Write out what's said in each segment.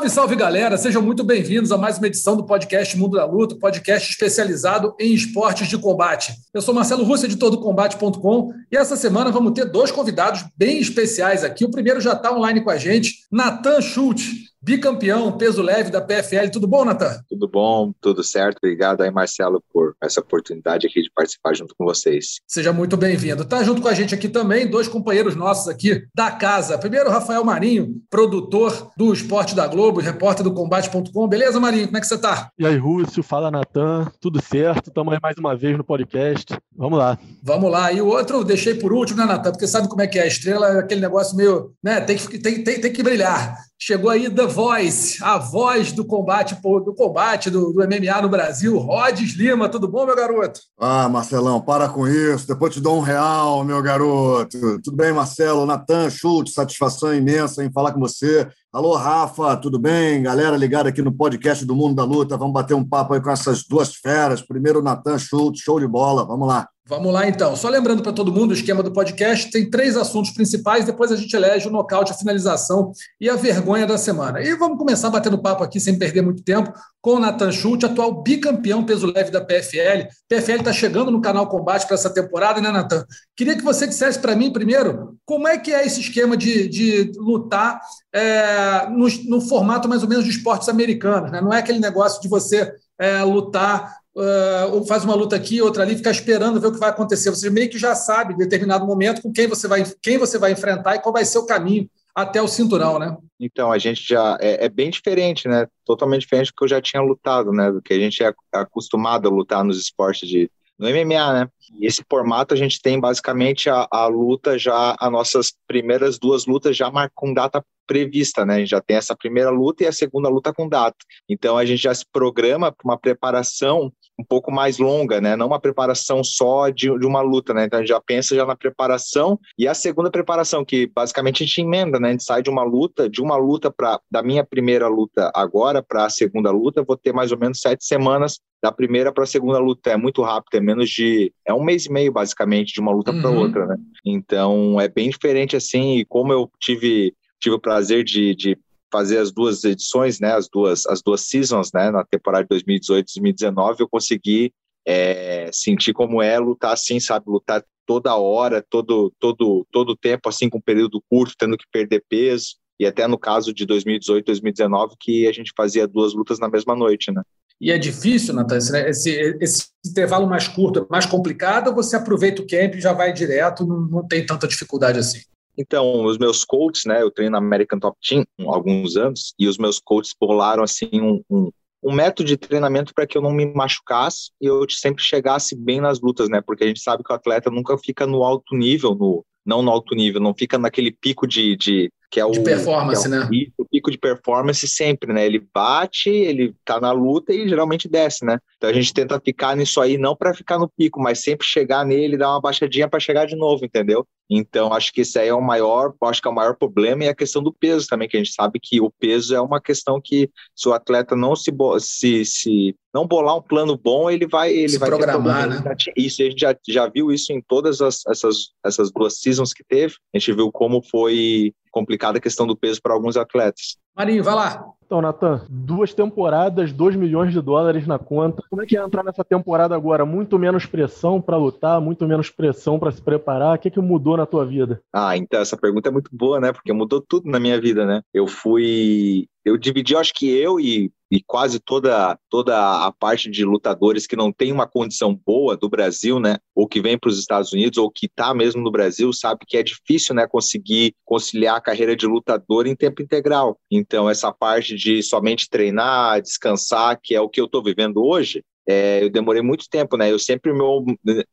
Salve, salve galera! Sejam muito bem-vindos a mais uma edição do podcast Mundo da Luta, podcast especializado em esportes de combate. Eu sou Marcelo Russo, editor do Combate.com, e essa semana vamos ter dois convidados bem especiais aqui. O primeiro já está online com a gente, Natan Schultz, bicampeão peso leve da PFL. Tudo bom, Natan? Tudo bom, tudo certo. Obrigado aí, Marcelo, por essa oportunidade aqui de participar junto com vocês. Seja muito bem-vindo. Tá junto com a gente aqui também dois companheiros nossos aqui da casa. Primeiro, Rafael Marinho, produtor do Esporte da Globo, repórter do Combate.com. Beleza, Marinho? Como é que você tá? E aí, Rússio, fala Natan, tudo certo? Estamos aí mais uma vez no podcast. Vamos lá. Vamos lá. E o outro eu deixei por último, né, Natan? Porque sabe como é que é? A estrela é aquele negócio meio. né? Tem que, tem, tem, tem que brilhar. Chegou aí The Voice, a voz do combate do combate do, do, MMA no Brasil, Rodes Lima. Tudo bom, meu garoto? Ah, Marcelão, para com isso. Depois te dou um real, meu garoto. Tudo bem, Marcelo? Natan Schultz, satisfação imensa em falar com você. Alô, Rafa, tudo bem? Galera ligada aqui no podcast do Mundo da Luta. Vamos bater um papo aí com essas duas feras. Primeiro, Natan Schultz, show de bola. Vamos lá. Vamos lá, então. Só lembrando para todo mundo, o esquema do podcast tem três assuntos principais, depois a gente elege o nocaute, a finalização e a vergonha da semana. E vamos começar batendo papo aqui, sem perder muito tempo, com o Nathan Schultz, atual bicampeão peso leve da PFL. PFL está chegando no canal Combate para essa temporada, né, Nathan? Queria que você dissesse para mim, primeiro, como é que é esse esquema de, de lutar é, no, no, formato mais ou menos de esportes americanos, né? Não é aquele negócio de você é, lutar uh, faz uma luta aqui, outra ali, ficar esperando ver o que vai acontecer. Você meio que já sabe, em determinado momento, com quem você vai, quem você vai enfrentar e qual vai ser o caminho até o cinturão, né? Então, a gente já é, é, bem diferente, né? Totalmente diferente do que eu já tinha lutado, né? Do que a gente é acostumado a lutar nos esportes de no MMA, né? E esse formato a gente tem basicamente a, a luta já, as nossas primeiras duas lutas já com data prevista, né? A gente já tem essa primeira luta e a segunda luta com data. Então a gente já se programa para uma preparação um pouco mais longa, né? Não uma preparação só de, de, uma luta, né? Então a gente já pensa já na preparação e a segunda preparação que basicamente a gente emenda, né? A gente sai de uma luta, de uma luta para da minha primeira luta agora para a segunda luta, vou ter mais ou menos sete semanas da primeira para a segunda luta. É muito rápido, é menos de é um mês e meio basicamente de uma luta uhum. para outra, né? Então é bem diferente assim. E como eu tive tive o prazer de, de fazer as duas edições, né, as duas, as duas seasons, né, na temporada de 2018-2019, eu consegui é, sentir como é lutar assim, sabe, lutar toda hora, todo, todo, todo tempo, assim, com um período curto, tendo que perder peso, e até no caso de 2018, 2019, que a gente fazia duas lutas na mesma noite, né. E é difícil, Natan, esse, esse, intervalo mais curto, mais complicado, ou você aproveita o camp e já vai direto, não, não tem tanta dificuldade assim? Então, os meus coaches, né, eu treino na American Top Team há alguns anos, e os meus coaches bolaram, assim, um, um, um método de treinamento para que eu não me machucasse e eu sempre chegasse bem nas lutas, né, porque a gente sabe que o atleta nunca fica no alto nível, no, não no alto nível, não fica naquele pico de, de que é o de performance, é o, né? O pico de performance sempre, né? Ele bate, ele tá na luta e geralmente desce, né? Então a gente tenta ficar nisso aí não para ficar no pico, mas sempre chegar nele, dar uma baixadinha para chegar de novo, entendeu? Então acho que isso aí é o maior, acho que é o maior problema e a questão do peso também, que a gente sabe que o peso é uma questão que se o atleta não se se, se não bolar um plano bom, ele vai ele se vai programar, né? Isso a gente já, já viu isso em todas as, essas essas duas seasons que teve. A gente viu como foi complicada a questão do peso para alguns atletas. Marinho, vai lá. Então, Natan, duas temporadas, 2 milhões de dólares na conta. Como é que é entrar nessa temporada agora? Muito menos pressão para lutar, muito menos pressão para se preparar. O que, é que mudou na tua vida? Ah, então essa pergunta é muito boa, né? Porque mudou tudo na minha vida, né? Eu fui eu dividi, acho que eu e, e quase toda, toda a parte de lutadores que não tem uma condição boa do Brasil, né, ou que vem para os Estados Unidos, ou que está mesmo no Brasil, sabe que é difícil, né, conseguir conciliar a carreira de lutador em tempo integral. Então, essa parte de somente treinar, descansar, que é o que eu estou vivendo hoje, é, eu demorei muito tempo, né? Eu sempre meu,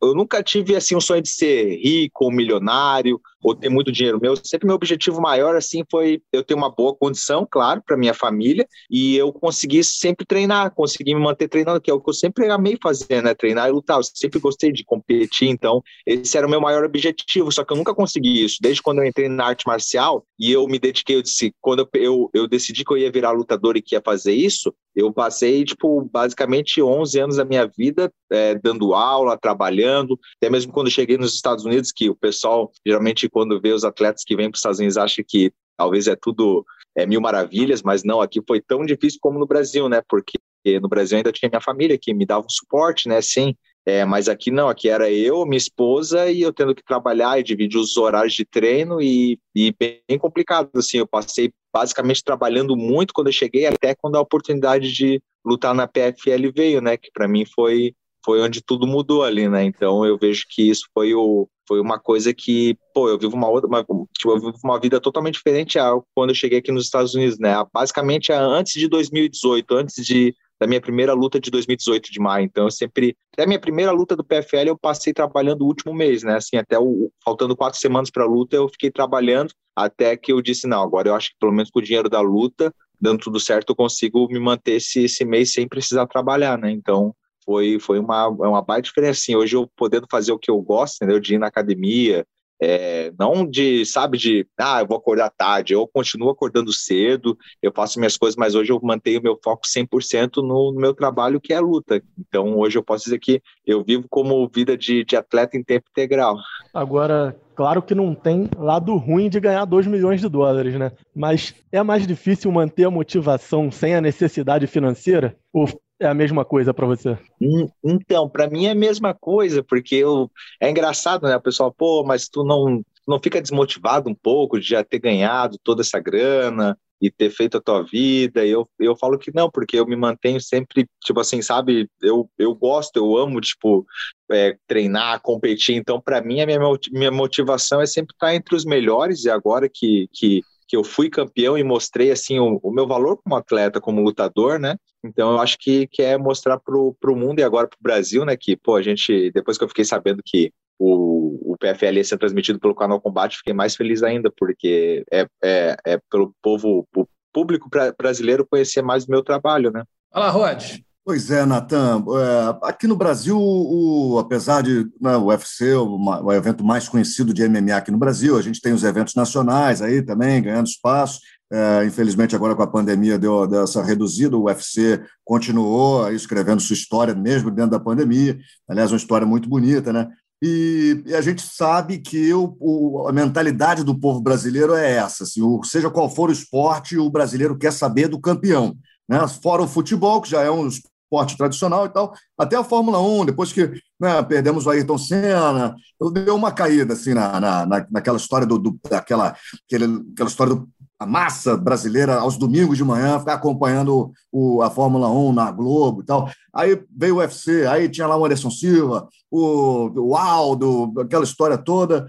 eu nunca tive assim um sonho de ser rico ou milionário ou ter muito dinheiro. Meu, sempre meu objetivo maior assim foi eu ter uma boa condição, claro, para minha família e eu conseguir sempre treinar, conseguir me manter treinando, que é o que eu sempre amei fazer, né? Treinar e lutar. Eu sempre gostei de competir, então esse era o meu maior objetivo. Só que eu nunca consegui isso. Desde quando eu entrei na arte marcial e eu me dediquei, eu disse, quando eu, eu, eu decidi que eu ia virar lutador e que ia fazer isso, eu passei tipo basicamente 11 anos da minha vida é, dando aula, trabalhando, até mesmo quando cheguei nos Estados Unidos, que o pessoal geralmente quando vê os atletas que vêm para os Estados Unidos acha que talvez é tudo é, mil maravilhas, mas não, aqui foi tão difícil como no Brasil, né? Porque no Brasil ainda tinha minha família que me dava um suporte, né? Sim, é, mas aqui não, aqui era eu, minha esposa e eu tendo que trabalhar e dividir os horários de treino e, e bem complicado, assim, eu passei basicamente trabalhando muito quando eu cheguei, até quando a oportunidade de lutar na PFL veio, né, que para mim foi foi onde tudo mudou ali, né? Então eu vejo que isso foi o foi uma coisa que, pô, eu vivo uma outra, uma, tipo, eu vivo uma vida totalmente diferente a quando eu cheguei aqui nos Estados Unidos, né? Basicamente antes de 2018, antes de da minha primeira luta de 2018 de maio. Então, eu sempre. Até a minha primeira luta do PFL, eu passei trabalhando o último mês, né? Assim, até o, faltando quatro semanas para a luta, eu fiquei trabalhando até que eu disse: não, agora eu acho que pelo menos com o dinheiro da luta, dando tudo certo, eu consigo me manter esse, esse mês sem precisar trabalhar, né? Então, foi, foi uma, uma baita diferença. Assim, hoje eu podendo fazer o que eu gosto, entendeu? De ir na academia, é, não de, sabe, de, ah, eu vou acordar tarde, eu continuo acordando cedo, eu faço minhas coisas, mas hoje eu mantenho meu foco 100% no, no meu trabalho, que é a luta. Então, hoje eu posso dizer que eu vivo como vida de, de atleta em tempo integral. Agora, claro que não tem lado ruim de ganhar 2 milhões de dólares, né? Mas é mais difícil manter a motivação sem a necessidade financeira? Ou é a mesma coisa para você? Hum, então, para mim é a mesma coisa, porque eu, é engraçado, né? O pessoal, pô, mas tu não, não fica desmotivado um pouco de já ter ganhado toda essa grana e ter feito a tua vida? E eu, eu falo que não, porque eu me mantenho sempre, tipo assim, sabe? Eu, eu gosto, eu amo, tipo, é, treinar, competir. Então, para mim, a minha, minha motivação é sempre estar entre os melhores e agora que, que que eu fui campeão e mostrei assim o, o, meu valor como atleta, como lutador, né? Então eu acho que, que é mostrar pro, pro mundo e agora pro Brasil, né? Que, pô, a gente, depois que eu fiquei sabendo que o, o PFL ia ser transmitido pelo canal Combate, fiquei mais feliz ainda, porque é, é, é pelo povo, o público brasileiro conhecer mais o meu trabalho, né? Fala, Rod. Pois é, Natan. É, aqui no Brasil, o, apesar de né, o UFC, o, o, evento mais conhecido de MMA aqui no Brasil, a gente tem os eventos nacionais aí também, ganhando espaço. É, infelizmente, agora com a pandemia deu, deu essa reduzida, o UFC continuou escrevendo sua história mesmo dentro da pandemia. Aliás, uma história muito bonita, né? E, e, a gente sabe que o, o, a mentalidade do povo brasileiro é essa: assim, seja qual for o esporte, o brasileiro quer saber do campeão. Né? Fora o futebol, que já é um esporte tradicional e tal, até a Fórmula 1, depois que né, perdemos o Ayrton Senna, deu uma caída assim na, na, naquela história do, do daquela aquele, aquela história do a massa brasileira aos domingos de manhã ficar acompanhando o, a Fórmula 1 na Globo e tal. Aí veio o UFC, aí tinha lá o Anderson Silva, o, o Aldo, aquela história toda.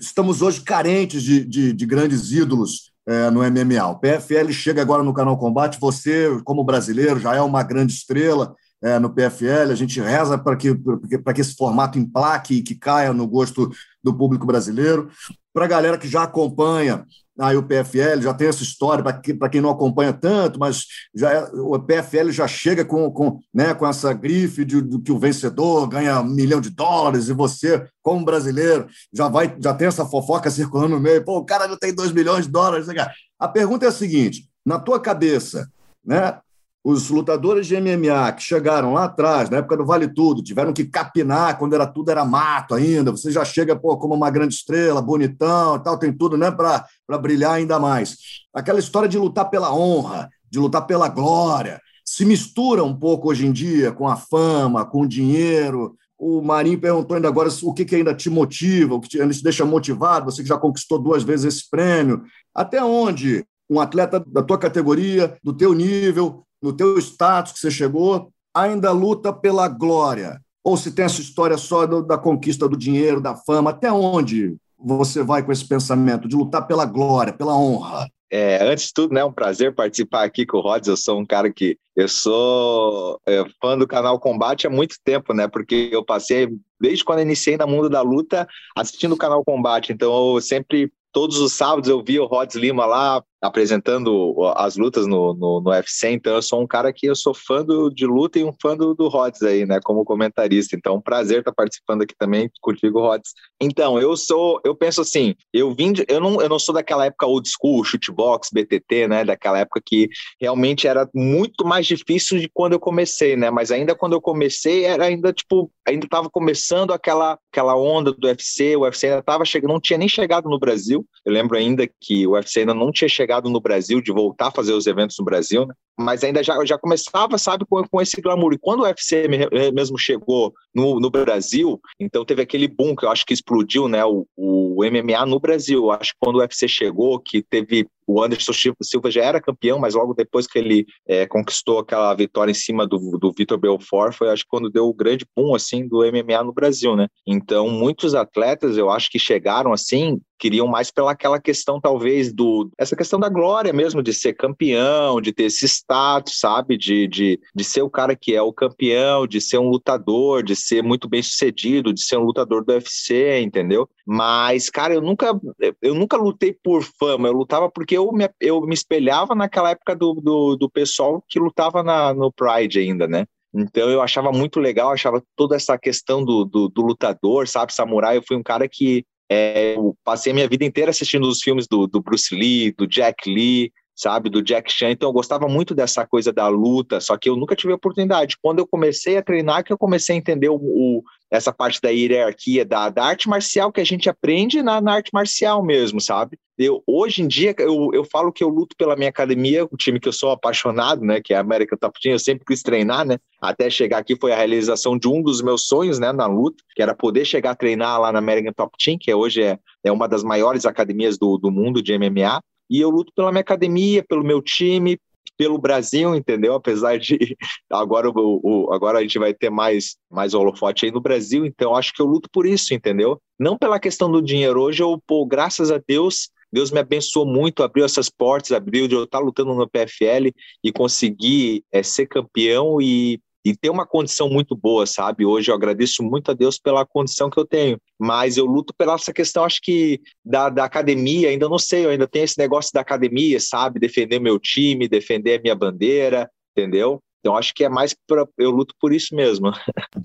Estamos hoje carentes de, de, de grandes ídolos é, no MMA. O PFL chega agora no Canal Combate, você, como brasileiro, já é uma grande estrela é, no PFL, a gente reza para que, que esse formato emplaque e que caia no gosto do público brasileiro. Para a galera que já acompanha aí o PFL já tem essa história, para que, quem não acompanha tanto, mas já é, o PFL já chega com, com, né, com essa grife de, de, que o vencedor ganha um milhão de dólares e você, como brasileiro, já vai já tem essa fofoca circulando no meio. Pô, o cara já tem dois milhões de dólares. Né, a pergunta é a seguinte: na tua cabeça, né, os lutadores de MMA que chegaram lá atrás, na época do Vale Tudo, tiveram que capinar quando era tudo era mato ainda. Você já chega pô, como uma grande estrela, bonitão tal, tem tudo né, para brilhar ainda mais. Aquela história de lutar pela honra, de lutar pela glória, se mistura um pouco hoje em dia com a fama, com o dinheiro. O Marinho perguntou ainda agora o que, que ainda te motiva, o que te, ainda te deixa motivado, você que já conquistou duas vezes esse prêmio. Até onde um atleta da tua categoria, do teu nível, no teu status que você chegou, ainda luta pela glória? Ou se tem essa história só do, da conquista do dinheiro, da fama? Até onde você vai com esse pensamento de lutar pela glória, pela honra? é, antes de tudo, né, um prazer participar aqui com o Rods. Eu sou um cara que eu sou é, fã do canal Combate há muito tempo, né? Porque eu passei desde quando iniciei no mundo da luta assistindo o canal Combate. Então eu sempre todos os sábados eu via o Rods Lima lá apresentando as lutas no, no, no, UFC, então eu sou um cara que eu sou fã do, de luta e um fã do, do Rods aí, né, como comentarista, então um prazer estar participando aqui também contigo, Rods. Então, eu sou, eu penso assim, eu vim, de, eu não, eu não sou daquela época old school, shootbox, BTT, né, daquela época que realmente era muito mais difícil de quando eu comecei, né, mas ainda quando eu comecei era ainda, tipo, ainda estava começando aquela, aquela onda do UFC, o UFC ainda estava chegando, não tinha nem chegado no Brasil, eu lembro ainda que o UFC ainda não tinha chegado no Brasil, de voltar a fazer os eventos no Brasil, né? mas ainda já, já começava, sabe, com, com esse glamour. E quando o UFC mesmo chegou no, no Brasil, então teve aquele boom que eu acho que explodiu, né, o, o MMA no Brasil. Eu acho que quando o UFC chegou, que teve o Anderson Silva já era campeão, mas logo depois que ele é, conquistou aquela vitória em cima do, do Vitor Belfort, foi acho que quando deu o grande boom assim do MMA no Brasil, né? Então muitos atletas eu acho que chegaram assim queriam mais pela aquela questão talvez do essa questão da glória mesmo de ser campeão, de ter esse status, sabe, de, de, de ser o cara que é o campeão, de ser um lutador, de ser muito bem sucedido, de ser um lutador do UFC, entendeu? Mas cara, eu nunca eu nunca lutei por fama, eu lutava porque eu me, eu me espelhava naquela época do, do, do pessoal que lutava na, no Pride ainda, né? Então eu achava muito legal, achava toda essa questão do, do, do lutador, sabe, samurai. Eu fui um cara que é, eu passei a minha vida inteira assistindo os filmes do, do Bruce Lee, do Jack Lee, sabe, do Jack Chan. Então eu gostava muito dessa coisa da luta, só que eu nunca tive oportunidade. Quando eu comecei a treinar, que eu comecei a entender o, o essa parte da hierarquia da, da arte marcial que a gente aprende na, na arte marcial mesmo, sabe? Eu, hoje em dia, eu, eu falo que eu luto pela minha academia, o time que eu sou apaixonado, né, que é a América Top Team, eu sempre quis treinar, né, até chegar aqui foi a realização de um dos meus sonhos, né, na luta, que era poder chegar a treinar lá na American Top Team, que hoje é, é uma das maiores academias do, do mundo de MMA, e eu luto pela minha academia, pelo meu time, pelo Brasil, entendeu? Apesar de agora, o, o, agora a gente vai ter mais, mais holofote aí no Brasil, então acho que eu luto por isso, entendeu? Não pela questão do dinheiro. Hoje eu, pô, graças a Deus, Deus me abençoou muito, abriu essas portas, abriu de eu estar lutando no PFL e conseguir é, ser campeão e e ter uma condição muito boa, sabe? Hoje eu agradeço muito a Deus pela condição que eu tenho, mas eu luto pela essa questão, acho que da, da academia, ainda não sei, eu ainda tenho esse negócio da academia, sabe? Defender meu time, defender a minha bandeira, entendeu? Então acho que é mais para eu luto por isso mesmo.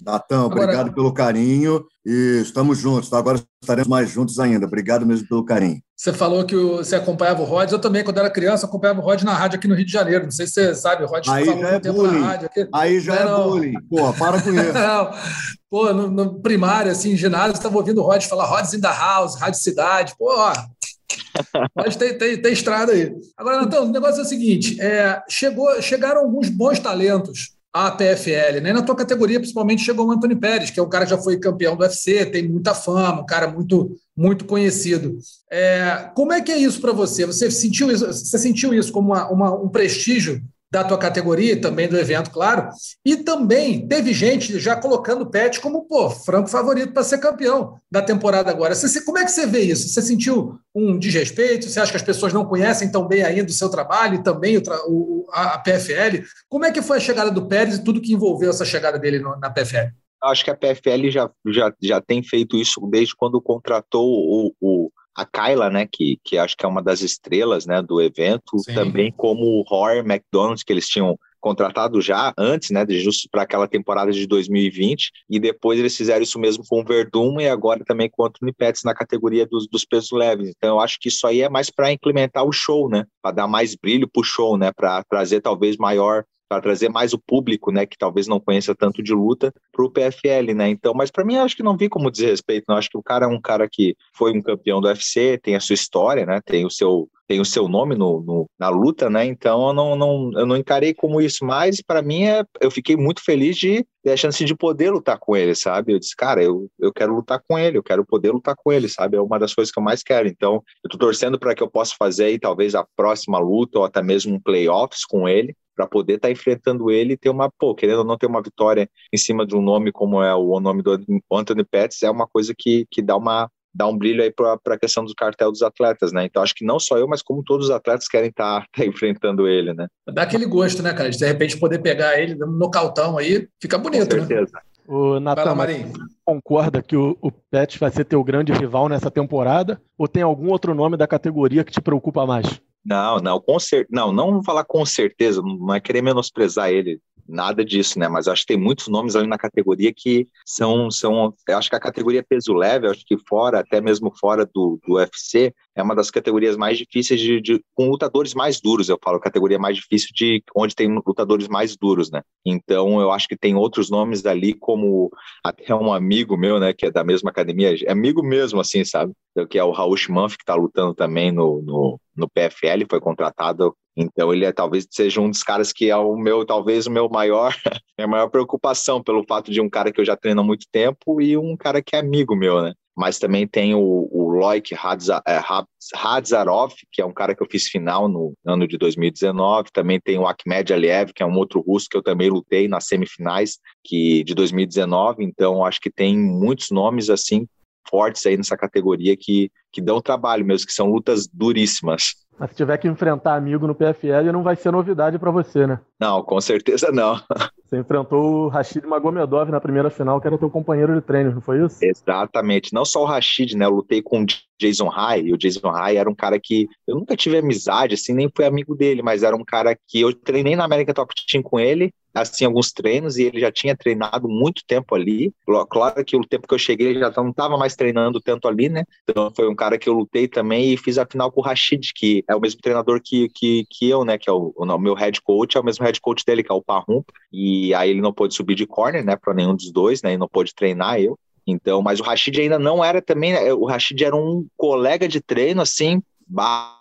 Natan, obrigado Agora... pelo carinho e estamos juntos. Tá? Agora estaremos mais juntos ainda. Obrigado mesmo pelo carinho. Você falou que você acompanhava o Rod. Eu também, quando era criança, acompanhava o Rod na rádio aqui no Rio de Janeiro. Não sei se você sabe, o Rod Aí já é bullying. Rádio aqui. Aí já não, é não. bullying. Pô, para com isso. não. Pô, no, no primário, assim, ginásio, estava ouvindo o Rod falar Rods in the House, Rádio Cidade. Pô, ó, mas tem, tem, tem estrada aí. Agora, Natan, o negócio é o seguinte: é, chegou, chegaram alguns bons talentos à PFL, né? Na tua categoria, principalmente, chegou o Anthony Pérez, que é um cara que já foi campeão do UFC, tem muita fama, um cara muito, muito conhecido. É, como é que é isso para você? Você sentiu isso, você sentiu isso como uma, uma, um prestígio da tua categoria e também do evento, claro. E também teve gente já colocando o Pet como, pô, franco favorito para ser campeão da temporada agora. Você, como é que você vê isso? Você sentiu um desrespeito? Você acha que as pessoas não conhecem tão bem ainda o seu trabalho e também o, o, a, PFL? Como é que foi a chegada do Pérez e tudo que envolveu essa chegada dele na PFL? Acho que a PFL já, já, já tem feito isso desde quando contratou o, o a Kyla, né, que, que acho que é uma das estrelas, né, do evento, Sim. também como o Roy McDonald, que eles tinham contratado já antes, né, justo para aquela temporada de 2020, e depois eles fizeram isso mesmo com o Verdun e agora também com o Anthony Pettis na categoria dos, dos pesos leves. Então eu acho que isso aí é mais para implementar o show, né, para dar mais brilho para o show, né, para trazer talvez maior para trazer mais o público, né, que talvez não conheça tanto de luta, para o PFL, né? Então, mas para mim acho que não vi como desrespeito, não. Acho que o cara é um cara que foi um campeão do UFC, tem a sua história, né? Tem o seu tem o seu nome no, no, na luta, né? Então eu não, não, eu não encarei como isso, mas para mim é, eu fiquei muito feliz de ter a chance de poder lutar com ele, sabe? Eu disse, cara, eu, eu quero lutar com ele, eu quero poder lutar com ele, sabe? É uma das coisas que eu mais quero. Então eu tô torcendo para que eu possa fazer aí talvez a próxima luta ou até mesmo um playoffs com ele, para poder estar tá enfrentando ele e ter uma, pô, querendo ou não ter uma vitória em cima de um nome como é o nome do Anthony Pettis, é uma coisa que, que dá uma, dá um brilho aí para a questão do cartel dos atletas, né? Então acho que não só eu, mas como todos os atletas querem estar tá, tá enfrentando ele, né? Dá aquele gosto, né, cara? De de repente poder pegar ele no nocautão aí, fica bonito, Com né? certeza. né? O Natan, concorda que o, o Pet vai ser teu grande rival nessa temporada? Ou tem algum outro nome da categoria que te preocupa mais? Não, não, com cer não, não vou falar com certeza, não é querer menosprezar ele, nada disso, né? Mas acho que tem muitos nomes ali na categoria que são, são acho que a categoria peso leve, acho que fora, até mesmo fora do, do UFC, é uma das categorias mais difíceis de, de, com lutadores mais duros, eu falo, categoria mais difícil de onde tem lutadores mais duros, né? Então eu acho que tem outros nomes ali, como até um amigo meu, né, que é da mesma academia, é amigo mesmo, assim, sabe? Que é o Raul Schmanf, que está lutando também no, no, no PFL, foi contratado então ele é talvez seja um dos caras que é o meu, talvez o meu maior, minha maior preocupação pelo fato de um cara que eu já treino há muito tempo e um cara que é amigo meu, né? Mas também tem o, o Loic Hadzarov, que é um cara que eu fiz final no ano de 2019. Também tem o Akhmed Aliev, que é um outro russo que eu também lutei nas semifinais que de 2019. Então acho que tem muitos nomes assim fortes aí nessa categoria que, que dão trabalho mesmo, que são lutas duríssimas. Mas se tiver que enfrentar amigo no PFL, não vai ser novidade para você, né? Não, com certeza não. Você enfrentou o Rashid Magomedov na primeira final, que era teu companheiro de treino, não foi isso? Exatamente. Não só o Rashid, né? Eu lutei com o Jason High, e o Jason High era um cara que eu nunca tive amizade, assim, nem fui amigo dele, mas era um cara que eu treinei na América Top Team com ele, assim, alguns treinos, e ele já tinha treinado muito tempo ali. Claro que o tempo que eu cheguei, ele já não estava mais treinando tanto ali, né? Então foi um cara que eu lutei também e fiz a final com o Rashid, que é o mesmo treinador que, que, que eu, né? Que é o, o meu head coach, é o mesmo head coach dele, que é o Parrum. E aí ele não pôde subir de corner, né? Para nenhum dos dois, né? E não pôde treinar eu. Então, mas o Rashid ainda não era também, né, o Rashid era um colega de treino, assim,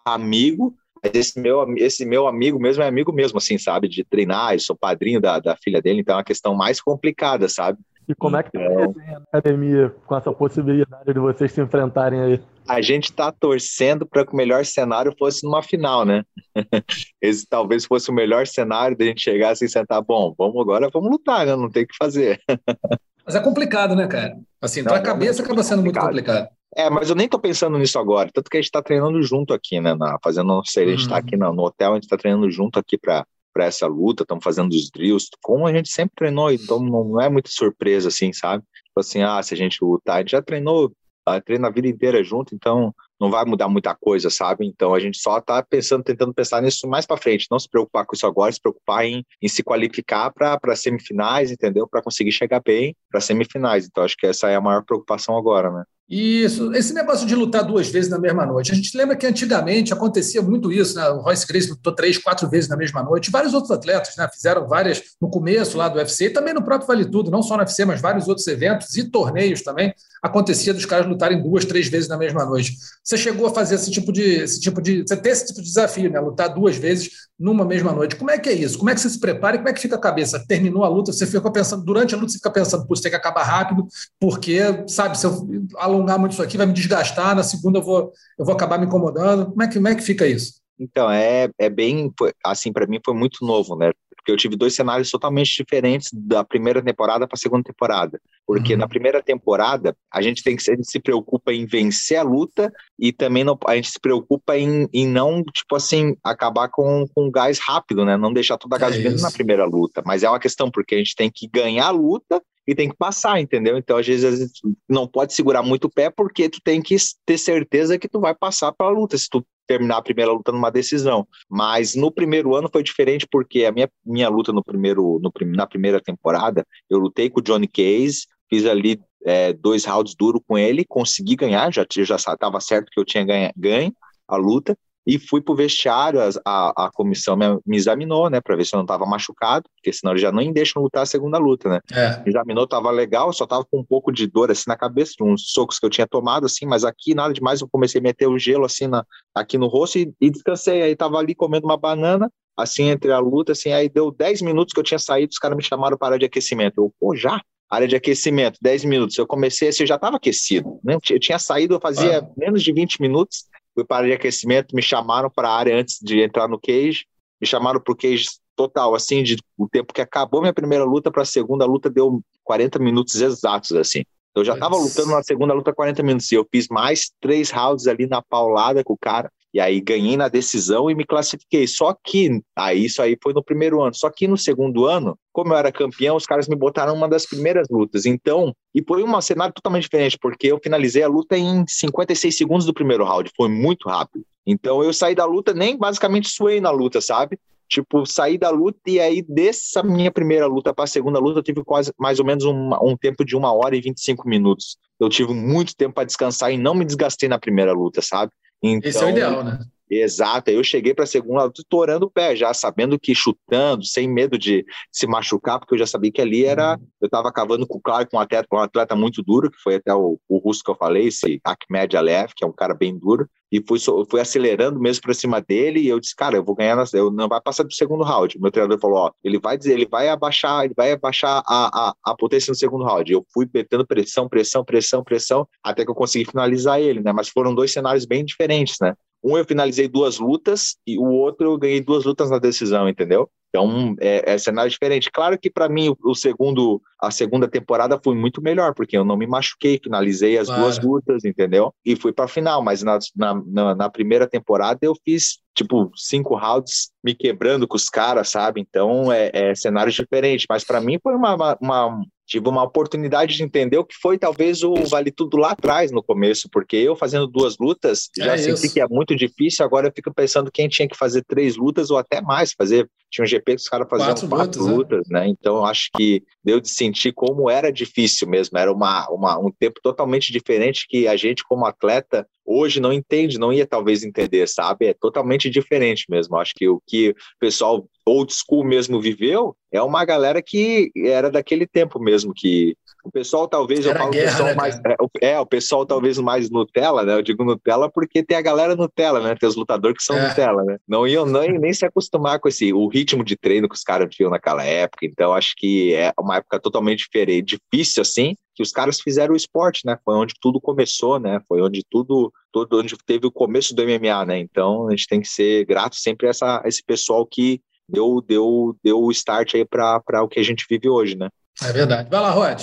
amigo, esse meu, esse meu amigo mesmo é amigo mesmo, assim, sabe? De treinar, eu sou padrinho da, da filha dele, então é uma questão mais complicada, sabe? E como é que tá então, a academia com essa possibilidade de vocês se enfrentarem aí? A gente está torcendo para que o melhor cenário fosse numa final, né? Esse talvez fosse o melhor cenário de a gente chegar assim e sentar, bom, vamos agora, vamos lutar, né? Não tem o que fazer. Mas é complicado, né, cara? Assim, a cabeça acaba sendo complicado. muito complicado. É, mas eu nem tô pensando nisso agora. Tanto que a gente tá treinando junto aqui, né? Na, fazendo, não sei, a gente tá uhum. aqui no, no hotel, a gente tá treinando junto aqui para para essa luta, estamos fazendo os drills, como a gente sempre treinou, então não é muita surpresa, assim, sabe? Tipo assim, ah, se a gente lutar, a gente já treinou, tá, treina a vida inteira junto, então não vai mudar muita coisa, sabe? Então a gente só tá pensando, tentando pensar nisso mais para frente, não se preocupar com isso agora, se preocupar em, em se qualificar para semifinais, entendeu? Para conseguir chegar bem para semifinais. Então acho que essa é a maior preocupação agora, né? Isso, esse negócio de lutar duas vezes na mesma noite. A gente lembra que antigamente acontecia muito isso, né? O Royce Gracie lutou três, quatro vezes na mesma noite. Vários outros atletas né? fizeram várias no começo lá do UFC, e também no próprio Vale Tudo, não só no UFC, mas vários outros eventos e torneios também. Acontecia dos caras lutarem duas, três vezes na mesma noite. Você chegou a fazer esse tipo de. Esse tipo de você ter esse tipo de desafio, né? Lutar duas vezes numa mesma noite. Como é que é isso? Como é que você se prepara e como é que fica a cabeça? Terminou a luta, você fica pensando, durante a luta, você fica pensando, você tem que acabar rápido, porque, sabe, se eu alongar muito isso aqui, vai me desgastar, na segunda eu vou, eu vou acabar me incomodando. Como é que, como é que fica isso? Então, é, é bem, assim, para mim foi muito novo, né? Porque eu tive dois cenários totalmente diferentes da primeira temporada para a segunda temporada. Porque uhum. na primeira temporada, a gente tem que a gente se preocupa em vencer a luta e também não, a gente se preocupa em, em não, tipo assim, acabar com, com gás rápido, né? Não deixar toda a gasolina é na primeira luta. Mas é uma questão, porque a gente tem que ganhar a luta e tem que passar, entendeu? Então, às vezes, às vezes não pode segurar muito o pé porque tu tem que ter certeza que tu vai passar para a luta. Se tu terminar a primeira luta numa decisão. Mas no primeiro ano foi diferente porque a minha, minha luta no primeiro, no, na primeira temporada, eu lutei com o Johnny Case, fiz ali é, dois rounds duro com ele, consegui ganhar, já já estava certo que eu tinha ganho, ganho a luta e fui pro vestiário, a, a comissão me, me examinou, né, para ver se eu não estava machucado, porque senão eles já não deixam lutar a segunda luta, né. É. Me examinou, tava legal, só tava com um pouco de dor assim na cabeça, de uns socos que eu tinha tomado, assim, mas aqui nada demais, eu comecei a meter o gelo assim na, aqui no rosto e, e descansei, aí tava ali comendo uma banana, assim, entre a luta, assim, aí deu 10 minutos que eu tinha saído, os caras me chamaram para de aquecimento, eu, pô, já? área de aquecimento, 10 minutos. Eu comecei assim, eu já estava aquecido. Né? Eu tinha saído, eu fazia ah. menos de 20 minutos fui para a área de aquecimento, me chamaram para a área antes de entrar no cage, me chamaram para o cage total, assim, de o tempo que acabou minha primeira luta para a segunda luta deu 40 minutos exatos, assim. Eu já tava lutando na segunda luta 40 minutos e eu fiz mais três rounds ali na paulada com o cara. E aí ganhei na decisão e me classifiquei. Só que, aí isso aí foi no primeiro ano. Só que no segundo ano, como eu era campeão, os caras me botaram uma das primeiras lutas. Então, e foi um cenário totalmente diferente, porque eu finalizei a luta em 56 segundos do primeiro round. Foi muito rápido. Então eu saí da luta, nem basicamente suei na luta, sabe? Tipo, saí da luta e aí dessa minha primeira luta para a segunda luta eu tive quase mais ou menos um, um tempo de uma hora e 25 minutos. Eu tive muito tempo para descansar e não me desgastei na primeira luta, sabe? Então, Esse é o ideal, né? Exato, eu cheguei para a segunda estourando o pé, já sabendo que chutando, sem medo de se machucar, porque eu já sabia que ali era. Uhum. Eu estava cavando com, claro, com um atleta, um atleta muito duro, que foi até o, o russo que eu falei, esse Ahmed Alev, que é um cara bem duro, e fui, fui acelerando mesmo para cima dele, e eu disse, cara, eu vou ganhar, eu não vai passar do segundo round. Meu treinador falou, ó, ele vai dizer, ele vai abaixar, ele vai abaixar a, a, a potência no segundo round. Eu fui metendo pressão, pressão, pressão, pressão, até que eu consegui finalizar ele, né? Mas foram dois cenários bem diferentes, né? Um eu finalizei duas lutas e o outro eu ganhei duas lutas na decisão, entendeu? Então, é, é cenário diferente. Claro que para mim o, o, segundo, a segunda temporada foi muito melhor, porque eu não me machuquei, finalizei as claro. duas lutas, entendeu? E fui para a final, mas na, na, na, primeira temporada eu fiz tipo cinco rounds me quebrando com os caras, sabe? Então é, é cenário diferente. Mas para mim foi uma, uma tive uma oportunidade de entender o que foi talvez o Vale Tudo lá atrás no começo, porque eu fazendo duas lutas já é senti isso. que é muito difícil, agora eu fico pensando quem tinha que fazer três lutas ou até mais, fazer tinha um GP que os caras faziam quatro, quatro lutas, lutas né? né? Então acho que deu de sentir como era difícil mesmo, era uma, uma, um tempo totalmente diferente que a gente como atleta hoje não entende, não ia talvez entender, sabe? É totalmente diferente mesmo. Acho que o que o pessoal old school mesmo viveu é uma galera que era daquele tempo mesmo que o pessoal talvez Era eu falo guerra, o pessoal né, mais é, é, o pessoal talvez mais Nutella, né? Eu digo Nutella porque tem a galera Nutella, né? Tem os lutadores que são é. Nutella, né? Não iam nem, nem se acostumar com esse o ritmo de treino que os caras tinham naquela época. Então acho que é uma época totalmente diferente, difícil assim, que os caras fizeram o esporte, né? Foi onde tudo começou, né? Foi onde tudo, tudo onde teve o começo do MMA, né? Então a gente tem que ser grato sempre a, essa, a esse pessoal que deu deu deu o start aí para o que a gente vive hoje, né? É verdade. Vai lá, Rod.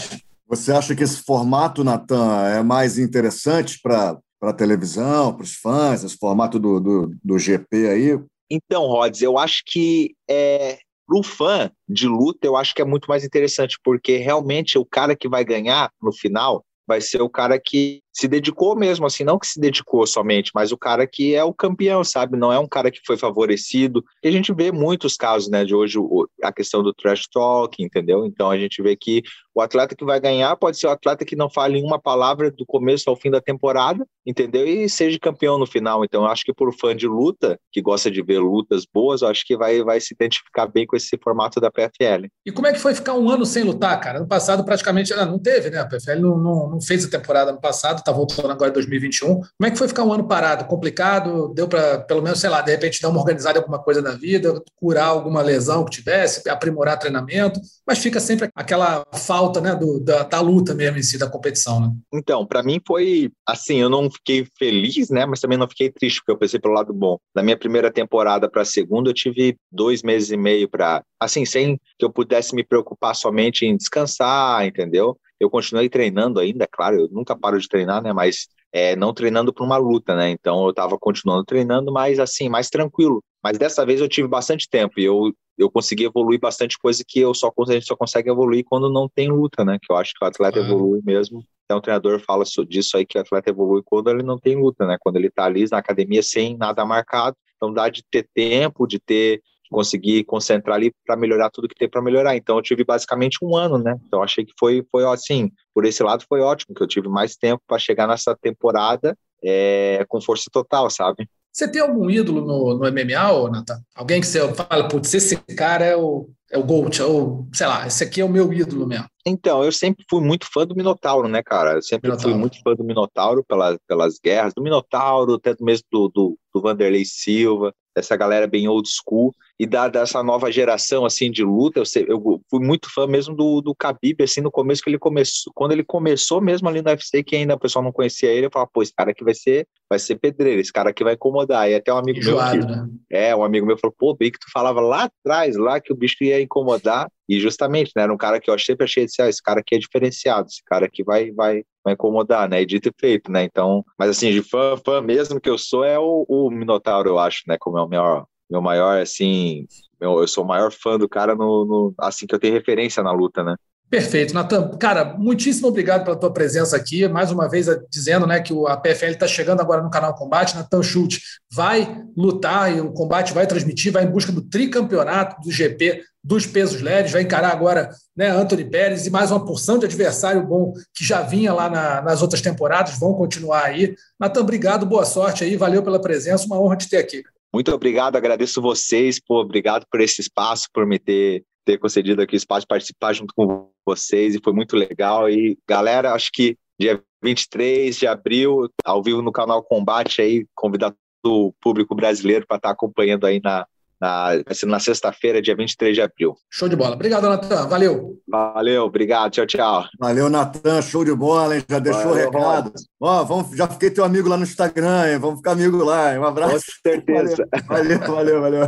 Você acha que esse formato, Natan, é mais interessante para a televisão, para os fãs, esse formato do, do, do GP aí? Então, Rods, eu acho que é, para o fã de luta, eu acho que é muito mais interessante, porque realmente o cara que vai ganhar no final vai ser o cara que se dedicou mesmo, assim, não que se dedicou somente, mas o cara que é o campeão, sabe? Não é um cara que foi favorecido. E a gente vê muitos casos, né, de hoje, a questão do trash talk, entendeu? Então a gente vê que o atleta que vai ganhar pode ser o atleta que não fale uma palavra do começo ao fim da temporada, entendeu? E seja campeão no final. Então eu acho que por fã de luta, que gosta de ver lutas boas, eu acho que vai, vai se identificar bem com esse formato da PFL. E como é que foi ficar um ano sem lutar, cara? No passado praticamente não teve, né? A PFL não, não, não fez a temporada no passado, está voltando agora em 2021. Como é que foi ficar um ano parado? Complicado? Deu para, pelo menos, sei lá, de repente dar uma organizada em alguma coisa na vida, curar alguma lesão que tivesse, aprimorar treinamento, mas fica sempre aquela falta né, do, da, da luta mesmo em si, da competição, né? Então, para mim foi assim, eu não fiquei feliz, né, mas também não fiquei triste, porque eu pensei pelo lado bom. Na minha primeira temporada para a segunda, eu tive dois meses e meio para, assim, sem que eu pudesse me preocupar somente em descansar, entendeu? Eu continuei treinando ainda, claro, eu nunca paro de treinar, né? Mas é, não treinando para uma luta, né? Então eu estava continuando treinando, mas assim, mais tranquilo. Mas dessa vez eu tive bastante tempo e eu, eu consegui evoluir bastante coisa que eu só, a gente só consegue evoluir quando não tem luta, né? Que eu acho que o atleta ah. evolui mesmo. Então o treinador fala disso aí que o atleta evolui quando ele não tem luta, né? Quando ele está ali na academia sem nada marcado. Então dá de ter tempo, de ter conseguir concentrar ali para melhorar tudo que tem para melhorar. Então eu tive basicamente um ano, né? Então achei que foi foi assim, por esse lado foi ótimo, que eu tive mais tempo para chegar nessa temporada é, com força total, sabe? Você tem algum ídolo no, no MMA, Nathan? Alguém que você fala, putz, esse cara é o, é o GOAT, ou sei lá, esse aqui é o meu ídolo mesmo? Então, eu sempre fui muito fã do Minotauro, né, cara? Eu sempre Minotauro. fui muito fã do Minotauro pela, pelas guerras, do Minotauro, até mesmo do, do, do Vanderlei Silva, essa galera bem old school. E da, dessa nova geração, assim, de luta, eu, sei, eu fui muito fã mesmo do, do Khabib, assim, no começo que ele começou, quando ele começou mesmo ali no UFC, que ainda o pessoal não conhecia ele, eu falava, pô, esse cara aqui vai ser, vai ser pedreiro, esse cara aqui vai incomodar, e até um amigo Enjoado, meu que, né? é, um amigo meu falou, pô, bem que tu falava lá atrás, lá que o bicho ia incomodar, e justamente, né, era um cara que eu sempre achei, assim, ah, esse cara aqui é diferenciado, esse cara aqui vai, vai, vai incomodar, né? E dito e feito, né? Então, mas assim, de fã, fã mesmo que eu sou é o, o Minotauro, eu acho, né? Como é o maior, meu maior, assim, meu, eu sou o maior fã do cara no, no, assim que eu tenho referência na luta, né? Perfeito, Natan. Cara, muitíssimo obrigado pela tua presença aqui. Mais uma vez dizendo né, que a PFL está chegando agora no canal Combate. Natan Schultz vai lutar e o combate vai transmitir, vai em busca do tricampeonato do GP dos pesos leves, vai encarar agora né, Anthony Pérez e mais uma porção de adversário bom que já vinha lá na, nas outras temporadas, vão continuar aí. Natan, obrigado, boa sorte aí, valeu pela presença, uma honra te ter aqui. Muito obrigado, agradeço vocês, pô, obrigado por esse espaço, por me ter ter concedido aqui o espaço de participar junto com vocês e foi muito legal. E galera, acho que dia 23 de abril, ao vivo no canal Combate aí, convidar o público brasileiro para estar tá acompanhando aí na, na, vai ser na sexta-feira, dia 23 de abril. Show de bola. Obrigado, Natan. Valeu. Valeu, obrigado. Tchau, tchau. Valeu, Natan. Show de bola, hein? Já deixou o recado. Ó, vamos, já fiquei teu amigo lá no Instagram, hein? Vamos ficar amigo lá. Hein? Um abraço. Com certeza. Valeu, valeu, valeu.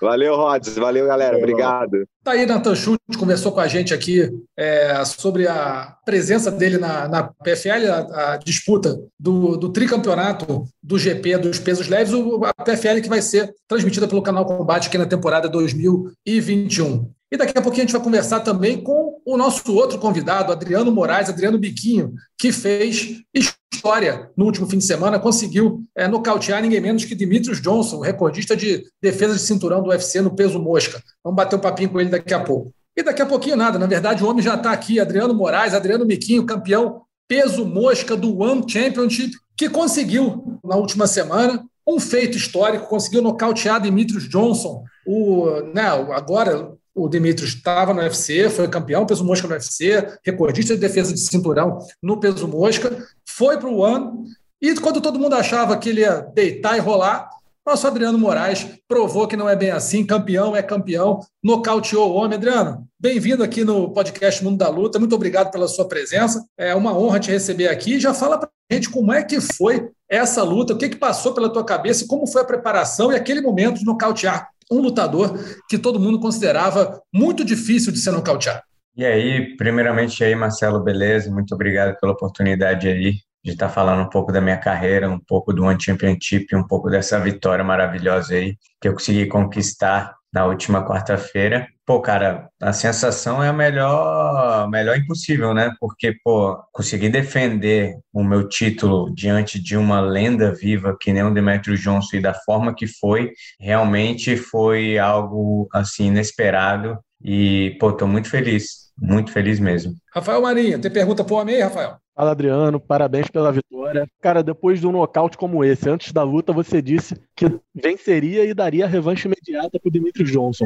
Valeu, Rods. Valeu, galera. Valeu, obrigado. Tá aí, Natan Schultz conversou com a gente aqui é, sobre a presença dele na, na PFL, a, a disputa do, do tricampeonato do GP dos pesos leves, o, a PFL que vai ser transmitida pelo canal Combate aqui na temporada 2021. E daqui a pouquinho a gente vai conversar também com o nosso outro convidado, Adriano Moraes, Adriano Biquinho, que fez história no último fim de semana, conseguiu é, nocautear ninguém menos que Dimitrios Johnson, recordista de defesa de cinturão do UFC no peso mosca. Vamos bater um papinho com ele daqui a pouco. E daqui a pouquinho nada, na verdade o homem já está aqui, Adriano Moraes, Adriano Biquinho, campeão peso mosca do One Championship, que conseguiu na última semana um feito histórico, conseguiu nocautear Demetrius Johnson, o, né, agora o Demetrius estava no UFC, foi campeão peso mosca no UFC, recordista de defesa de cinturão no peso mosca, foi para o One, e quando todo mundo achava que ele ia deitar e rolar, nosso Adriano Moraes provou que não é bem assim, campeão é campeão, nocauteou o homem. Adriano, bem-vindo aqui no podcast Mundo da Luta, muito obrigado pela sua presença, é uma honra te receber aqui. Já fala para a gente como é que foi essa luta, o que, que passou pela tua cabeça como foi a preparação e aquele momento de nocautear um lutador que todo mundo considerava muito difícil de ser nocauteado. E aí, primeiramente aí, Marcelo, beleza? Muito obrigado pela oportunidade aí de estar falando um pouco da minha carreira, um pouco do One Championship, um pouco dessa vitória maravilhosa aí que eu consegui conquistar na última quarta-feira. Pô, cara, a sensação é a melhor, melhor impossível, né? Porque, pô, conseguir defender o meu título diante de uma lenda viva que nem o Demetrius Johnson e da forma que foi, realmente foi algo, assim, inesperado. E, pô, tô muito feliz, muito feliz mesmo. Rafael Marinho, tem pergunta pro homem aí, Rafael? Fala, Adriano. Parabéns pela vitória. Cara, depois de um nocaute como esse, antes da luta, você disse que venceria e daria a revanche imediata pro Dimitri Johnson.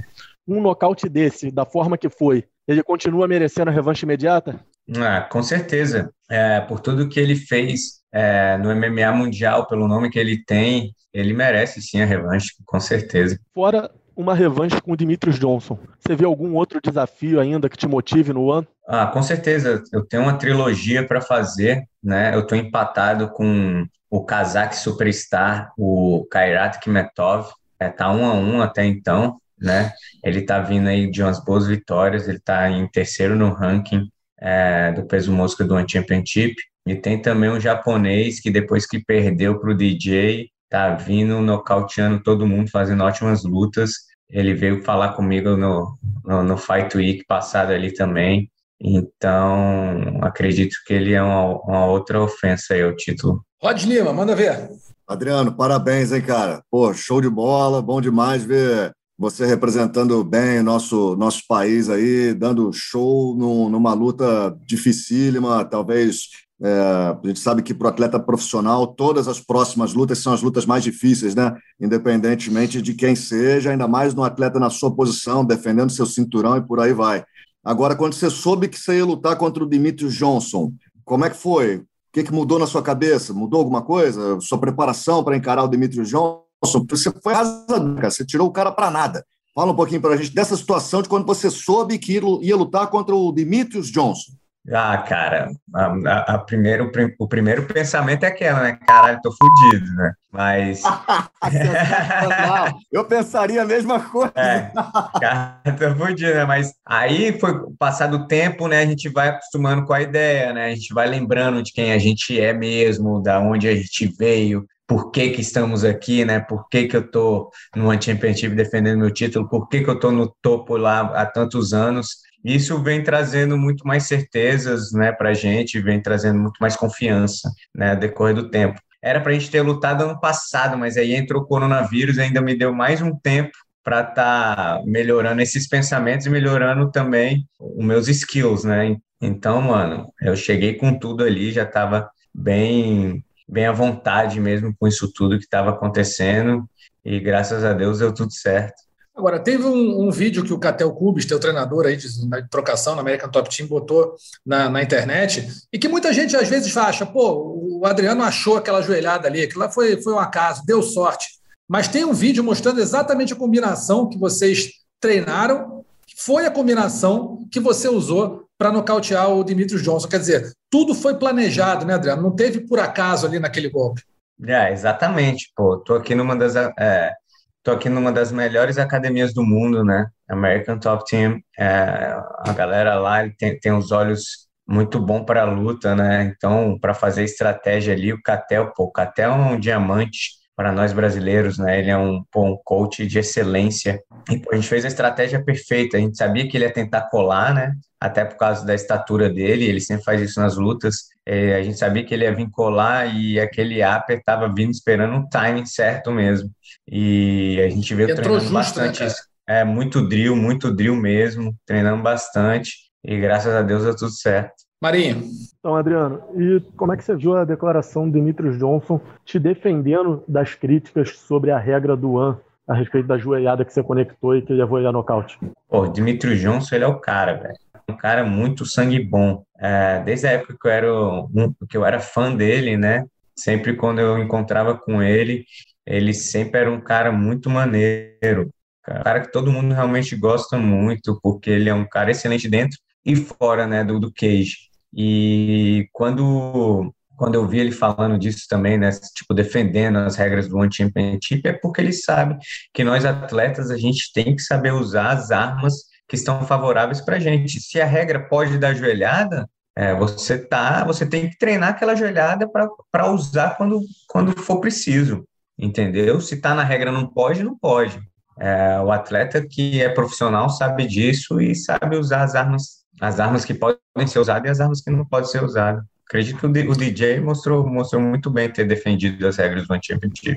Um nocaute desse, da forma que foi, ele continua merecendo a revanche imediata? Ah, com certeza. É, por tudo que ele fez é, no MMA mundial, pelo nome que ele tem, ele merece sim a revanche, com certeza. Fora uma revanche com o Dimitrios Johnson. Você vê algum outro desafio ainda que te motive no ano? Ah, com certeza. Eu tenho uma trilogia para fazer, né? Eu estou empatado com o Kazakh Superstar, o Kairat Kimetov. É, tá um a um até então, né? Ele está vindo aí de umas boas vitórias. Ele está em terceiro no ranking é, do peso mosca do One Championship. E tem também um japonês que depois que perdeu para o DJ, tá vindo nocauteando todo mundo, fazendo ótimas lutas. Ele veio falar comigo no, no, no Fight Week passado ali também. Então, acredito que ele é uma, uma outra ofensa aí ao título. Rod Lima, manda ver. Adriano, parabéns, hein, cara? Pô, show de bola, bom demais ver você representando bem o nosso, nosso país aí, dando show num, numa luta dificílima, talvez é, a gente sabe que para o atleta profissional, todas as próximas lutas são as lutas mais difíceis, né? Independentemente de quem seja, ainda mais no atleta na sua posição, defendendo seu cinturão e por aí vai. Agora, quando você soube que você ia lutar contra o Dimitrios Johnson, como é que foi? O que, que mudou na sua cabeça? Mudou alguma coisa? Sua preparação para encarar o Dimitrios Johnson? Você foi arrasador, cara. Você tirou o cara para nada. Fala um pouquinho para a gente dessa situação de quando você soube que ia lutar contra o Demetrius Johnson. Ah, cara, a, a, primeiro, o primeiro pensamento é aquela, né? Caralho, tô fudido, né? Mas. Eu pensaria a mesma coisa. É, cara, tô fudido, né? Mas aí foi passado o tempo, né? A gente vai acostumando com a ideia, né? A gente vai lembrando de quem a gente é mesmo, da onde a gente veio, por que, que estamos aqui, né? Por que, que eu tô no One Championship defendendo meu título, por que, que eu tô no topo lá há tantos anos. Isso vem trazendo muito mais certezas né, para a gente, vem trazendo muito mais confiança né, decorrer do tempo. Era para a gente ter lutado ano passado, mas aí entrou o coronavírus ainda me deu mais um tempo para estar tá melhorando esses pensamentos e melhorando também os meus skills, né? Então, mano, eu cheguei com tudo ali, já estava bem, bem à vontade mesmo com isso tudo que estava acontecendo e graças a Deus deu tudo certo. Agora, teve um, um, vídeo que o Catel Cubis, teu treinador aí de, de, trocação na American Top Team, botou na, na, internet, e que muita gente às vezes acha, pô, o Adriano achou aquela joelhada ali, aquilo lá foi, foi um acaso, deu sorte. Mas tem um vídeo mostrando exatamente a combinação que vocês treinaram, foi a combinação que você usou para nocautear o Dimitrios Johnson. Quer dizer, tudo foi planejado, né, Adriano? Não teve por acaso ali naquele golpe. É, exatamente, pô. Tô aqui numa das. É Estou aqui numa das melhores academias do mundo, né? American Top Team. É, a galera lá tem, tem os olhos muito bom para a luta, né? Então, para fazer estratégia ali, o Catel, pô, o Catel é um diamante para nós brasileiros, né? Ele é um, pô, um coach de excelência. E pô, a gente fez a estratégia perfeita. A gente sabia que ele ia tentar colar, né? Até por causa da estatura dele, ele sempre faz isso nas lutas. É, a gente sabia que ele ia vir colar e aquele upper estava vindo esperando o timing certo mesmo. E a gente veio Entrou treinando justo, né, bastante. Né, é muito drill, muito drill mesmo, treinando bastante. E graças a Deus deu tudo certo. Marinho. Então, Adriano, e como é que você viu a declaração do Demetrius Johnson te defendendo das críticas sobre a regra do AN a respeito da joelhada que você conectou e que ia voar nocaute? Pô, Demetrius Johnson, ele é o cara, velho. Um cara muito sangue bom. É, desde a época que eu, era, um, que eu era fã dele, né? Sempre quando eu encontrava com ele, ele sempre era um cara muito maneiro. Um cara que todo mundo realmente gosta muito, porque ele é um cara excelente dentro e fora, né, do, do cage. E quando quando eu vi ele falando disso também, né, tipo defendendo as regras do One Championship, é porque ele sabe que nós atletas a gente tem que saber usar as armas que estão favoráveis para a gente. Se a regra pode dar joelhada, é, você tá, você tem que treinar aquela joelhada para usar quando, quando for preciso, entendeu? Se tá na regra não pode, não pode. É, o atleta que é profissional sabe disso e sabe usar as armas as armas que podem ser usadas e as armas que não podem ser usadas. Acredito que o DJ mostrou, mostrou muito bem ter defendido as regras do Championship.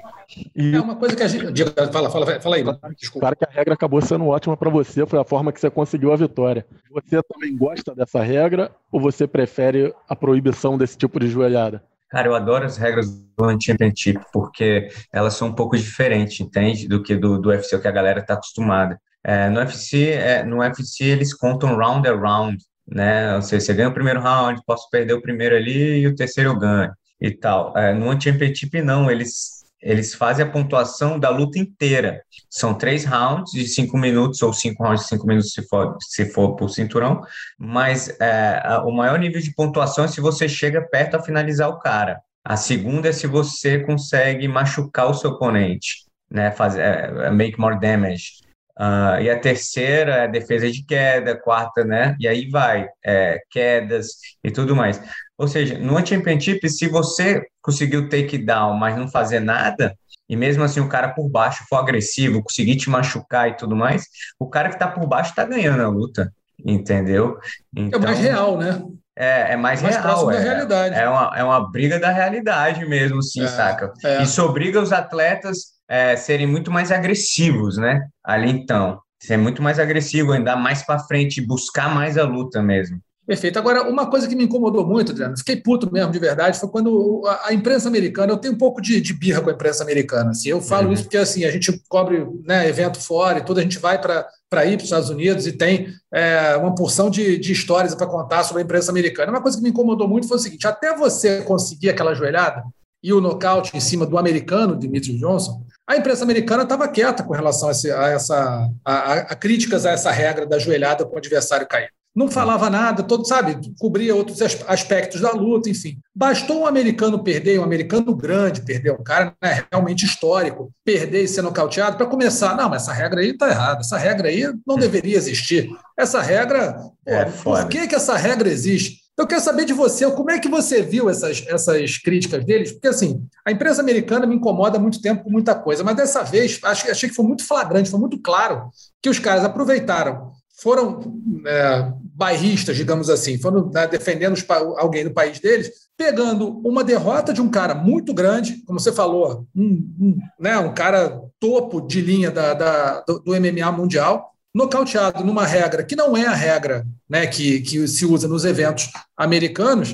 E é uma coisa que a gente. Fala, fala, fala aí. Desculpa. Claro que a regra acabou sendo ótima para você, foi a forma que você conseguiu a vitória. Você também gosta dessa regra ou você prefere a proibição desse tipo de joelhada? Cara, eu adoro as regras do Championship porque elas são um pouco diferentes, entende? Do que do, do UFC, que a galera está acostumada. É, no, UFC, é, no UFC eles contam round a round, né? Ou seja, você ganha o primeiro round, posso perder o primeiro ali e o terceiro eu ganho e tal. É, no Championship não, eles eles fazem a pontuação da luta inteira. São três rounds de cinco minutos, ou cinco rounds de cinco minutos se for, se for por cinturão, mas é, a, o maior nível de pontuação é se você chega perto a finalizar o cara. A segunda é se você consegue machucar o seu oponente, né? Fazer, é, é make more damage. Uh, e a terceira é defesa de queda, quarta, né? E aí vai, é, quedas e tudo mais. Ou seja, no championship, se você conseguiu takedown, mas não fazer nada, e mesmo assim o cara por baixo for agressivo, conseguir te machucar e tudo mais, o cara que tá por baixo tá ganhando a luta, entendeu? Então, é mais real, né? É, é mais, mais real. É, realidade. É, uma, é uma briga da realidade mesmo, sim, é, saca? É. Isso obriga os atletas é, serem muito mais agressivos, né? Ali então, ser muito mais agressivo, andar mais para frente, buscar mais a luta mesmo. Perfeito. Agora, uma coisa que me incomodou muito, Adriano, fiquei puto mesmo, de verdade, foi quando a, imprensa americana, eu tenho um pouco de, de birra com a imprensa americana. Assim, eu falo uhum. isso porque assim, a gente cobre né, evento fora e tudo, a gente vai para ir para os Estados Unidos e tem é, uma porção de, de histórias para contar sobre a imprensa americana. Uma coisa que me incomodou muito foi o seguinte: até você conseguir aquela joelhada e o nocaute em cima do americano, Dimitri Johnson, A imprensa americana estava quieta com relação a, esse, a essa a, a, críticas a essa regra da joelhada com o adversário cair. Não falava nada, todo sabe, cobria outros aspectos da luta, enfim. Bastou um americano perder, um americano grande perder, um cara né, realmente histórico, perder e ser nocauteado para começar. Não, mas essa regra aí está errada, essa regra aí não deveria existir. Essa regra, pô, é por que, que essa regra existe? Eu quero saber de você, como é que você viu essas, essas críticas deles? Porque, assim, a imprensa americana me incomoda há muito tempo com muita coisa, mas dessa vez acho, achei que foi muito flagrante, foi muito claro que os caras aproveitaram, foram é, bairristas, digamos assim, foram né, defendendo alguém do país deles, pegando uma derrota de um cara muito grande, como você falou, um, um, né, um cara topo de linha da, da do, do MMA mundial, nocauteado numa regra que não é a regra né, que, que se usa nos eventos americanos,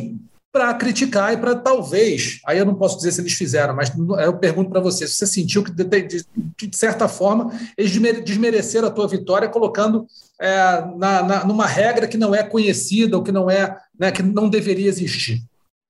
para criticar e para talvez, aí eu não posso dizer se eles fizeram, mas eu pergunto para você, se você sentiu que, de, de, de, certa forma, eles desmereceram a tua vitória colocando é, na, na, numa regra que não é conhecida ou que não é, né, que não deveria existir.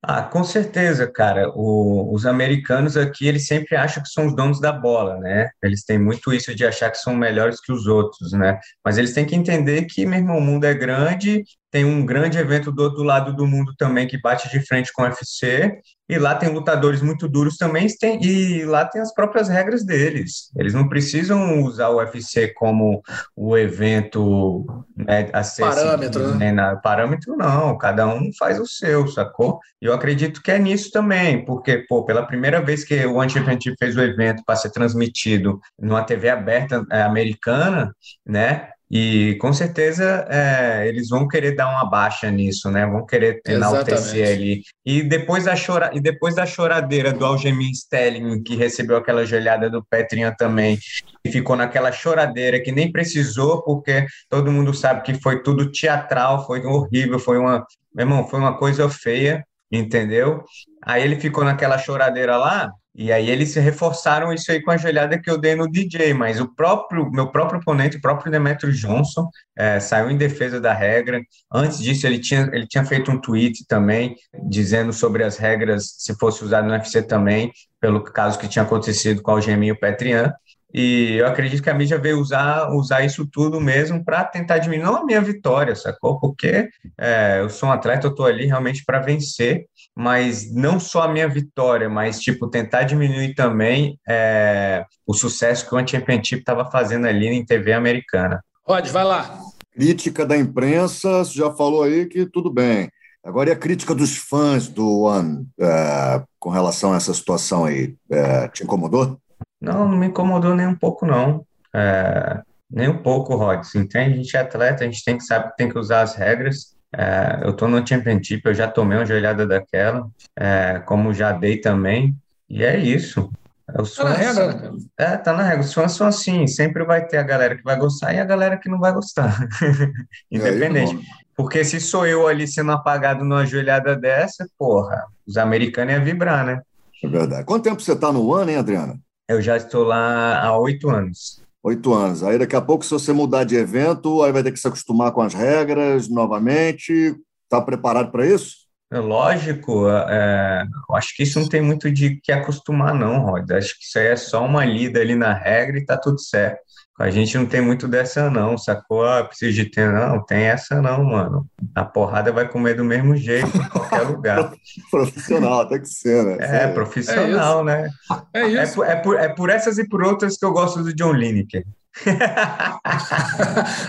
Ah, com certeza, cara. O, os americanos aqui, eles sempre acham que são os donos da bola, né? Eles têm muito isso de achar que são melhores que os outros, né? Mas eles têm que entender que, meu irmão, o mundo é grande tem um grande evento do outro lado do mundo também que bate de frente com o UFC, e lá tem lutadores muito duros também, tem, e lá tem as próprias regras deles. Eles não precisam usar o UFC como o evento né, a ser parâmetro, seguido, né? Na, parâmetro não, cada um faz o seu, sacou? E eu acredito que é nisso também, porque, pô, pela primeira vez que o Anti-Event fez o evento para ser transmitido numa TV aberta é, americana, né? E com certeza é, eles vão querer dar uma baixa nisso, né? Vão querer enaltecer ali. E depois da chora... e depois da choradeira do Algemin Stelling, que recebeu aquela joelhada do Petrinha também, e ficou naquela choradeira que nem precisou, porque todo mundo sabe que foi tudo teatral, foi horrível, foi uma, meu irmão, foi uma coisa feia, entendeu? Aí ele ficou naquela choradeira lá, e aí eles reforçaram isso aí com a joelhada que eu dei no DJ, mas o próprio meu próprio oponente, o próprio Demetrio Johnson, é, saiu em defesa da regra. Antes disso, ele tinha, ele tinha feito um tweet também dizendo sobre as regras se fosse usado no UFC também, pelo caso que tinha acontecido com o Geminho Petrian. E eu acredito que a mídia veio usar, usar isso tudo mesmo para tentar diminuir, não a minha vitória, sacou? Porque é, eu sou um atleta, eu estou ali realmente para vencer, mas não só a minha vitória, mas tipo tentar diminuir também é, o sucesso que o Championship estava fazendo ali em TV americana. Rod, vai lá. Crítica da imprensa, você já falou aí que tudo bem. Agora, e a crítica dos fãs do One é, com relação a essa situação aí? É, te incomodou? Não, não me incomodou nem um pouco, não. É, nem um pouco, Rod. Entende? A gente é atleta, a gente tem que saber, tem que usar as regras. É, eu estou no Championship, eu já tomei uma joelhada daquela, é, como já dei também, e é isso. Os tá na regra, né, É, tá na regra. Os fãs são assim, sempre vai ter a galera que vai gostar e a galera que não vai gostar. Independente. Porque se sou eu ali sendo apagado numa joelhada dessa, porra, os americanos iam vibrar, né? É verdade. Quanto tempo você tá no ano, hein, Adriana? Eu já estou lá há oito anos. Oito anos. Aí daqui a pouco, se você mudar de evento, aí vai ter que se acostumar com as regras novamente. Está preparado para isso? É lógico, é, eu acho que isso não tem muito de que acostumar, não, Rod. Acho que isso aí é só uma lida ali na regra e tá tudo certo. A gente não tem muito dessa, não, sacou? Ah, preciso de ter, não, tem essa não, mano. A porrada vai comer do mesmo jeito em qualquer lugar. profissional, tem que ser, né? É, profissional, é né? É isso. É por, é, por, é por essas e por outras que eu gosto do John Lineker.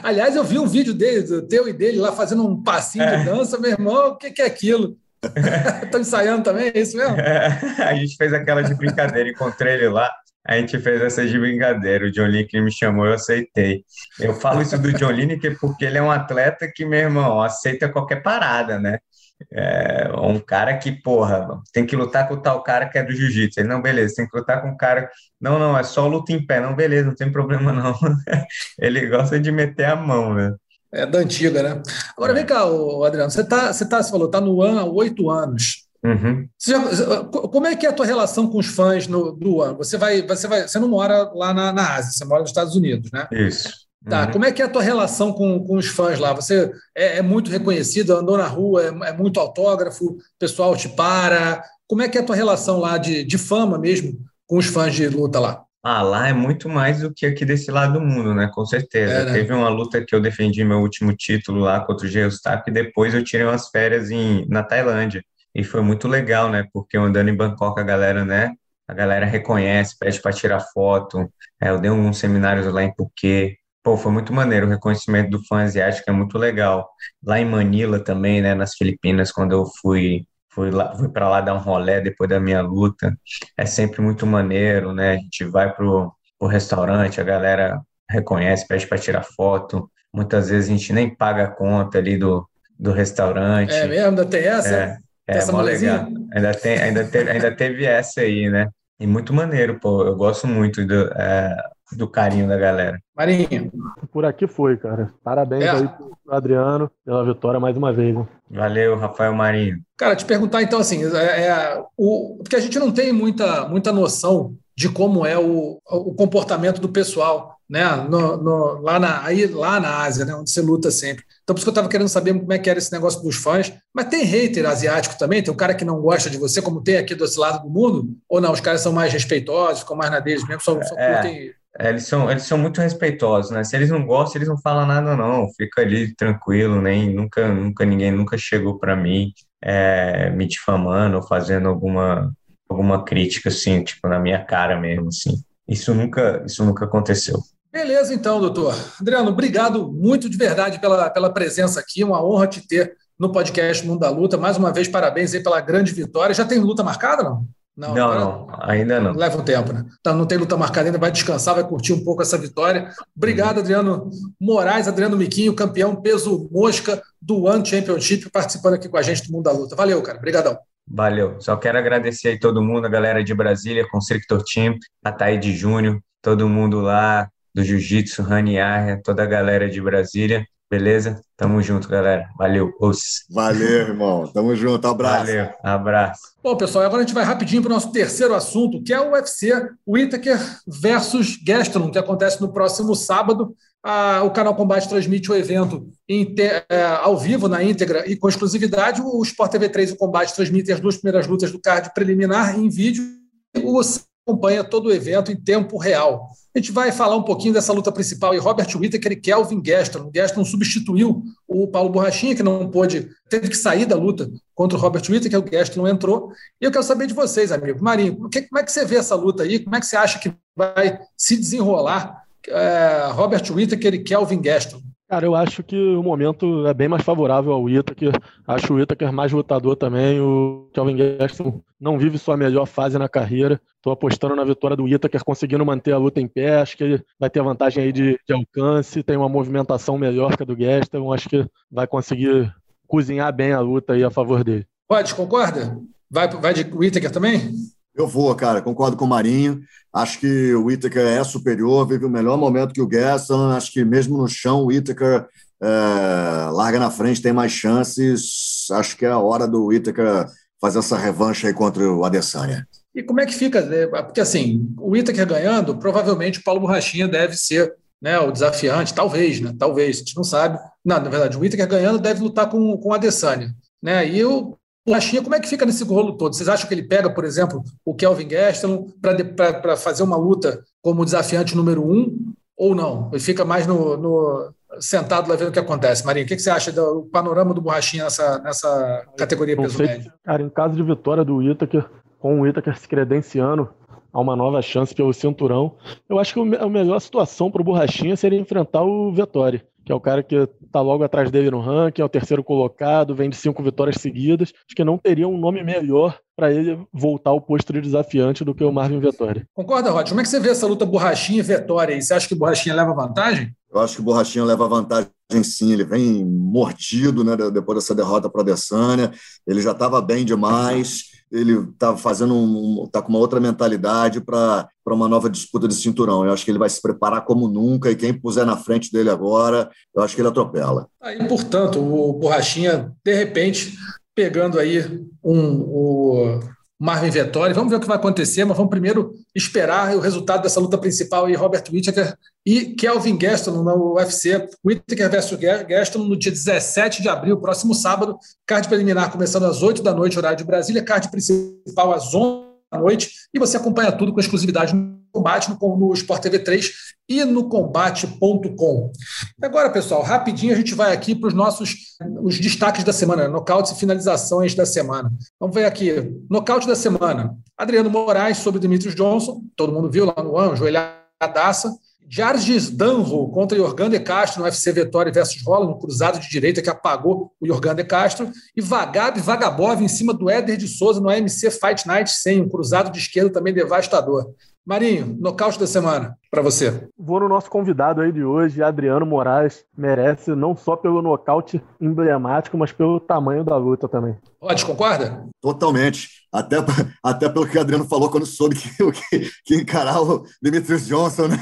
Aliás, eu vi um vídeo dele, do teu e dele lá fazendo um passinho é. de dança, meu irmão, o que, que é aquilo? Estão ensaiando também, é isso mesmo? É, a gente fez aquela de brincadeira, encontrei ele lá. A gente fez essa de brincadeira. O John Lineker me chamou, eu aceitei. Eu falo isso do John Lineker porque ele é um atleta que, meu irmão, aceita qualquer parada, né? É um cara que, porra, tem que lutar com o tal cara que é do jiu-jitsu. Ele, não, beleza, tem que lutar com um cara. Não, não, é só luta em pé. Não, beleza, não tem problema não. Ele gosta de meter a mão, né? É da antiga, né? Agora, vem cá, Adriano, você, tá, você, tá, você falou, tá no ano há oito anos. Uhum. Já, como é que é a tua relação com os fãs no, do ano? Você vai, você vai, você não mora lá na, na Ásia, você mora nos Estados Unidos, né? Isso. Tá, uhum. como é que é a tua relação com, com os fãs lá? Você é, é muito reconhecido, andou na rua, é, é, muito autógrafo, o pessoal te para. Como é que é a tua relação lá de, de fama mesmo com os fãs de luta lá? Ah, lá é muito mais do que aqui desse lado do mundo, né? Com certeza. É, né? Teve uma luta que eu defendi meu último título lá contra o Geostap e depois eu tirei umas férias em, na Tailândia. E foi muito legal, né? Porque andando em Bangkok, a galera, né? A galera reconhece, pede para tirar foto. É, eu dei alguns seminários lá em Phuket. Pô, foi muito maneiro. O reconhecimento do fã asiático é muito legal. Lá em Manila também, né? Nas Filipinas, quando eu fui fui lá, fui para lá dar um rolé depois da minha luta. É sempre muito maneiro, né? A gente vai pro, pro restaurante, a galera reconhece, pede para tirar foto. Muitas vezes a gente nem paga a conta ali do, do restaurante. É mesmo? Ainda tem essa? É, é essa mó legal. Ainda, tem, ainda, teve, ainda teve essa aí, né? E muito maneiro, pô. Eu gosto muito do, é, do carinho da galera. Marinho, Por aqui foi, cara. Parabéns É. aí pro Adriano pela vitória mais uma vez. Né? Valeu, Rafael Marinho. Cara, te perguntar então assim, é, é, o, porque a gente não tem muita, muita noção de como é o, o comportamento do pessoal, né? No, no- lá, na, aí, lá na Ásia, né? Onde você luta sempre. Então, por isso que eu estava querendo saber como é que era esse negócio dos fãs. Mas tem hater asiático também? Tem um cara que não gosta de você, como tem aqui do outro lado do mundo? Ou não? Os caras são mais respeitosos, ficam mais na deles mesmo, só, só É. curtem. É, Eles são, eles são muito respeitosos, né? Se eles não gostam, eles não falam nada, não. Fica ali tranquilo, nem nunca, nunca ninguém nunca chegou para mim é, me difamando ou fazendo alguma, alguma crítica assim, tipo na minha cara mesmo, assim. Isso nunca, isso nunca aconteceu. Beleza, então, doutor. Adriano, obrigado muito de verdade pela, pela presença aqui. Uma honra te ter no podcast Mundo da Luta. Mais uma vez, parabéns aí pela grande vitória. Já tem luta marcada, não? Não, agora não, ainda não. Leva um tempo, né? Então, não tem luta marcada ainda, vai descansar, vai curtir um pouco essa vitória. Obrigado, Adriano Moraes, Adriano Miquinho, campeão peso mosca do One Championship, participando aqui com a gente do Mundo da Luta. Valeu, cara. Obrigadão. Valeu. Só quero agradecer aí todo mundo, a galera de Brasília, Constrictor Team, Ataíde Júnior, todo mundo lá do Jiu-Jitsu, Rani Arria, toda a galera de Brasília. Beleza? Tamo junto, galera. Valeu. Os. Valeu, irmão. Tamo junto. Abraço. Valeu. Abraço. Bom, pessoal, agora a gente vai rapidinho para o nosso terceiro assunto, que é o UFC, o Whittaker versus Gastelum, que acontece no próximo sábado. Ah, o Canal Combate transmite o evento é, ao vivo, na íntegra e com exclusividade. O Sport TV 3 e o Combate transmitem as duas primeiras lutas do card preliminar em vídeo. O acompanha todo o evento em tempo real. A gente vai falar um pouquinho dessa luta principal e Robert Whittaker e Kelvin Gastelum. O Gastelum substituiu o Paulo Borrachinha, que não pôde, teve que sair da luta contra o Robert Whittaker, o Gastelum entrou. E eu quero saber de vocês, amigo. Marinho, que- como é que você vê essa luta aí? Como é que você acha que vai se desenrolar é, Robert Whittaker e Kelvin Gastelum? Cara, eu acho que o momento é bem mais favorável ao Whittaker. Acho o Whittaker mais lutador também. O Kelvin Gaston não vive sua melhor fase na carreira. Estou apostando na vitória do Whittaker, conseguindo manter a luta em pé. Acho que ele vai ter vantagem aí de, de alcance, tem uma movimentação melhor que a do Gaston. Acho que vai conseguir cozinhar bem a luta aí a favor dele. Pode, concorda? Vai, vai de Whittaker também? Eu vou, cara, concordo com o Marinho. Acho que o Whittaker é superior, vive o melhor momento que o Gaston. Acho que mesmo no chão, o Whittaker é, larga na frente, tem mais chances. Acho que é a hora do Whittaker fazer essa revanche aí contra o Adesanya. E como é que fica? né? Porque assim, o Whittaker ganhando, provavelmente o Paulo Borrachinha deve ser né, o desafiante, talvez, né? Talvez, a gente não sabe. Não, na verdade, o Whittaker ganhando deve lutar com, com o Adesanya. Né? E o Borrachinha, como é que fica nesse rolo todo? Vocês acham que ele pega, por exemplo, o Kelvin Gastelum para fazer uma luta como desafiante número um ou não? Ele fica mais no, no sentado lá vendo o que acontece. Marinho, o que, você acha do panorama do Borrachinha nessa, nessa categoria peso sei, médio? cara, em caso de vitória do Whittaker, com o Whittaker se credenciando a uma nova chance pelo cinturão, eu acho que a melhor situação para o Borrachinha seria enfrentar o Vettori, que é o cara que está logo atrás dele no ranking, é o terceiro colocado, vem de cinco vitórias seguidas. Acho que não teria um nome melhor para ele voltar ao posto de desafiante do que o Marvin Vettori. Concorda, Rod? Como é que você vê essa luta Borrachinha e Vettori aí? Você acha que o Borrachinha leva vantagem? Eu acho que o Borrachinha leva vantagem sim, ele vem mordido né, depois dessa derrota para a Adesanya, ele já estava bem demais, ele está fazendo um, tá com uma outra mentalidade para uma nova disputa de cinturão. Eu acho que ele vai se preparar como nunca e quem puser na frente dele agora, eu acho que ele atropela. Aí, portanto, o Borrachinha, de repente, pegando aí um, o Marvin Vettori. Vamos ver o que vai acontecer, mas vamos primeiro esperar o resultado dessa luta principal aí, Robert Whittaker e Kelvin Gaston no UFC. Whittaker versus Gaston no dia 17 de abril, próximo sábado. Card preliminar começando às 8 da noite, horário de Brasília. Card principal às 11 noite e você acompanha tudo com exclusividade no combate no, no Sport TV 3 e no combate.com. Agora, pessoal, rapidinho a gente vai aqui para os nossos os destaques da semana, nocautes e finalizações da semana. Vamos ver aqui. Nocaute da semana. Adriano Moraes sobre Demetrius Johnson, todo mundo viu lá no Anjo, joelhadaça. Jarges Danro contra Jorgan de Castro no UFC Vitória versus Rola, no cruzado de direita que apagou o Jorgan de Castro. E Vagab Vagabov em cima do Éder de Souza no AMC Fight Night 100, um cruzado de esquerda também devastador. Marinho, nocaute da semana para você. Vou no nosso convidado aí de hoje, Adriano Moraes. Merece não só pelo nocaute emblemático, mas pelo tamanho da luta também. Rod, concorda? Totalmente. Até, até pelo que o Adriano falou quando soube que, que, que encarar o Demetrius Johnson, né?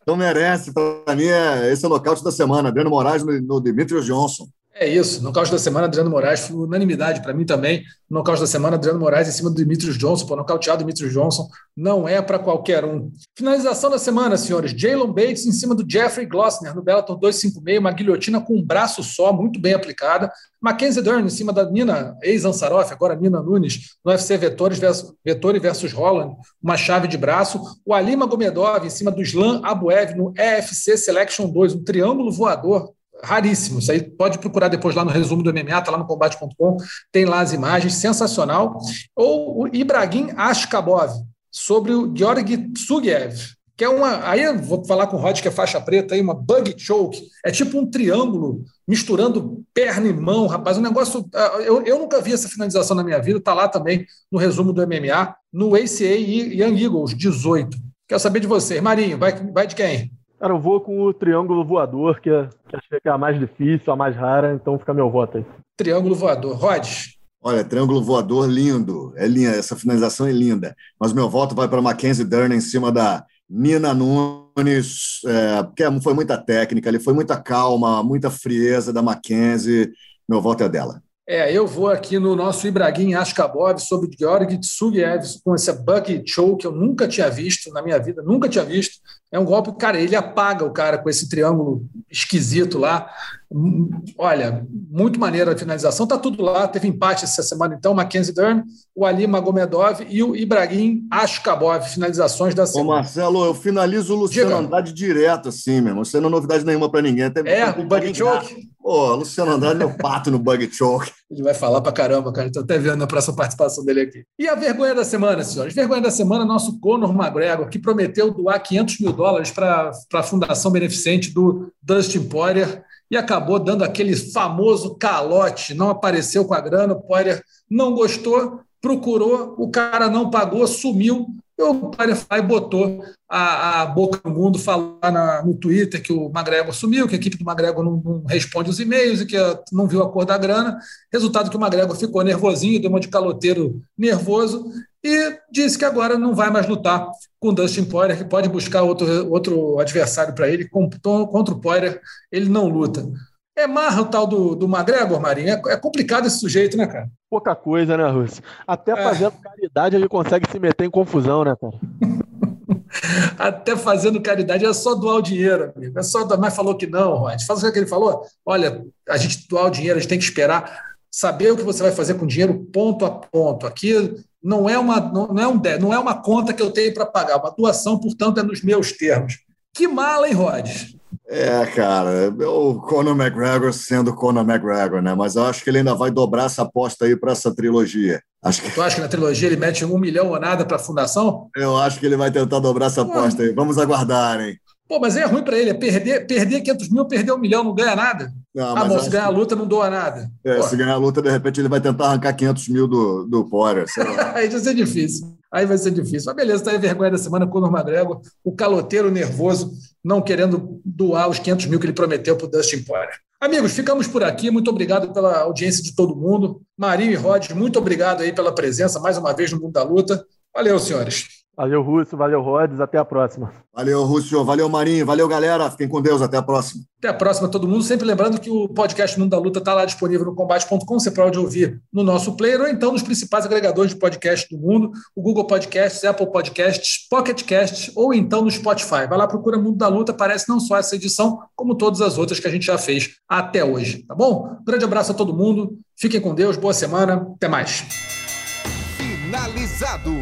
Então merece. Para mim, é, esse é o nocaute da semana. Adriano Moraes no, no Demetrius Johnson. É isso, nocaute da semana, Adriano Moraes, foi unanimidade para mim também. Nocaute da semana, Adriano Moraes em cima do Dimitrios Johnson, pô, nocauteado Dimitrios Johnson não é para qualquer um. Finalização da semana, senhores, Jalen Bates em cima do Jeffrey Glossner no Bellator 256, uma guilhotina com um braço só, muito bem aplicada. Mackenzie Dern em cima da Nina, ex-Ansaroff, agora Nina Nunes, no UFC Vettori versus, Vettori versus Holland, uma chave de braço. O Ali Magomedov em cima do Slam Abuev no EFC Selection 2, um triângulo voador raríssimo. Isso aí pode procurar depois lá no resumo do MMA, está lá no combate.com, tem lá as imagens, sensacional. Ou o Ibrahim Ashkabov, sobre o Georg Tsugiev, que é uma. Aí eu vou falar com o Rod, que é faixa preta, aí, uma bug choke. É tipo um triângulo misturando perna e mão, rapaz. Um negócio. Ah, eu, eu nunca vi essa finalização na minha vida, está lá também no resumo do MMA, no ACA e Young Eagles 18. Quero saber de vocês. Marinho, vai, vai de quem? Cara, eu vou com o triângulo voador, que, é, que achei que é a mais difícil, a mais rara, então fica meu voto aí. Triângulo voador. Rhodes. Olha, triângulo voador lindo. É linda, essa finalização é linda. Mas meu voto vai para Mackenzie Dern em cima da Nina Nunes, é, porque foi muita técnica, ali foi muita calma, muita frieza da Mackenzie. Meu voto é dela. É, eu vou aqui no nosso Ibrahim Ashkabov sobre Georg Tsugiev com esse bug choke que eu nunca tinha visto na minha vida, nunca tinha visto. É um golpe, cara, ele apaga o cara com esse triângulo esquisito lá. Olha, muito maneira a finalização, tá tudo lá. Teve empate essa semana, então. Mackenzie Dern, o Ali Magomedov e o Ibrahim Ashkabov, finalizações da semana. Ô, Marcelo, eu finalizo o Luciano Diga. Andrade direto, assim, meu irmão. Não é novidade nenhuma para ninguém. Até é, o bug choke. Pô, Luciano Andrade é o pato no bug choke. Ele vai falar pra caramba, cara. Estou até vendo a próxima participação dele aqui. E a vergonha da semana, senhores? Vergonha da semana, nosso Conor McGregor, que prometeu doar 500 mil dólares para a fundação beneficente do Dustin Poirier e acabou dando aquele famoso calote. Não apareceu com a grana, o Poirier não gostou, procurou, o cara não pagou, sumiu. O e botou a, a boca no mundo, falar na, no Twitter que o McGregor sumiu, que a equipe do McGregor não, não responde os e-mails e que não viu a cor da grana. Resultado que o McGregor ficou nervosinho, deu uma de caloteiro nervoso e disse que agora não vai mais lutar com o Dustin Poirier, que pode buscar outro, outro adversário para ele. Contra o Poirier, ele não luta. É marra o tal do, do McGregor, Marinho? É, é, complicado esse sujeito, né, cara? Pouca coisa, né, Russo? Até é. fazendo caridade ele consegue se meter em confusão, né, cara? Até fazendo caridade é só doar o dinheiro, amigo. É só mas falou que não, Rod. Faz o que ele falou. Olha, a gente doar o dinheiro, a gente tem que esperar saber o que você vai fazer com o dinheiro ponto a ponto. Aqui não é uma, não é um, não é uma conta que eu tenho para pagar, uma doação, portanto, é nos meus termos. Que mala, hein, Rhodes? É, cara, o Conor McGregor sendo Conor McGregor, né? Mas eu acho que ele ainda vai dobrar essa aposta aí para essa trilogia. Acho que... Tu acha que na trilogia ele mete um milhão ou nada para a fundação? Eu acho que ele vai tentar dobrar essa aposta aí. Vamos aguardar, hein? Pô, mas é ruim para ele, é perder, perder 500 mil, perder um milhão, não ganha nada. Não, ah, bom, se ganhar a luta, não doa nada. É, se ganhar a luta, de repente ele vai tentar arrancar 500 mil do, do Poirier. aí vai ser difícil. Aí vai ser difícil. Mas beleza, tá aí vergonha da semana com o McGregor, o caloteiro nervoso, não querendo doar os 500 mil que ele prometeu para o Dustin Poirier. Amigos, ficamos por aqui. Muito obrigado pela audiência de todo mundo. Marinho e Rod, muito obrigado aí pela presença mais uma vez no Mundo da Luta. Valeu, senhores. Valeu, Rússio. Valeu, Rhodes. Até a próxima. Valeu, Rússio. Valeu, Marinho. Valeu, galera. Fiquem com Deus. Até a próxima. Até a próxima, todo mundo. Sempre lembrando que o podcast Mundo da Luta está lá disponível no combate.com. Você pode ouvir no nosso player ou então nos principais agregadores de podcast do mundo: o Google Podcasts, Apple Podcasts, Pocket Casts ou então no Spotify. Vai lá, procura Mundo da Luta. Aparece não só essa edição, como todas as outras que a gente já fez até hoje. Tá bom? grande abraço a todo mundo. Fiquem com Deus. Boa semana. Até mais. Finalizado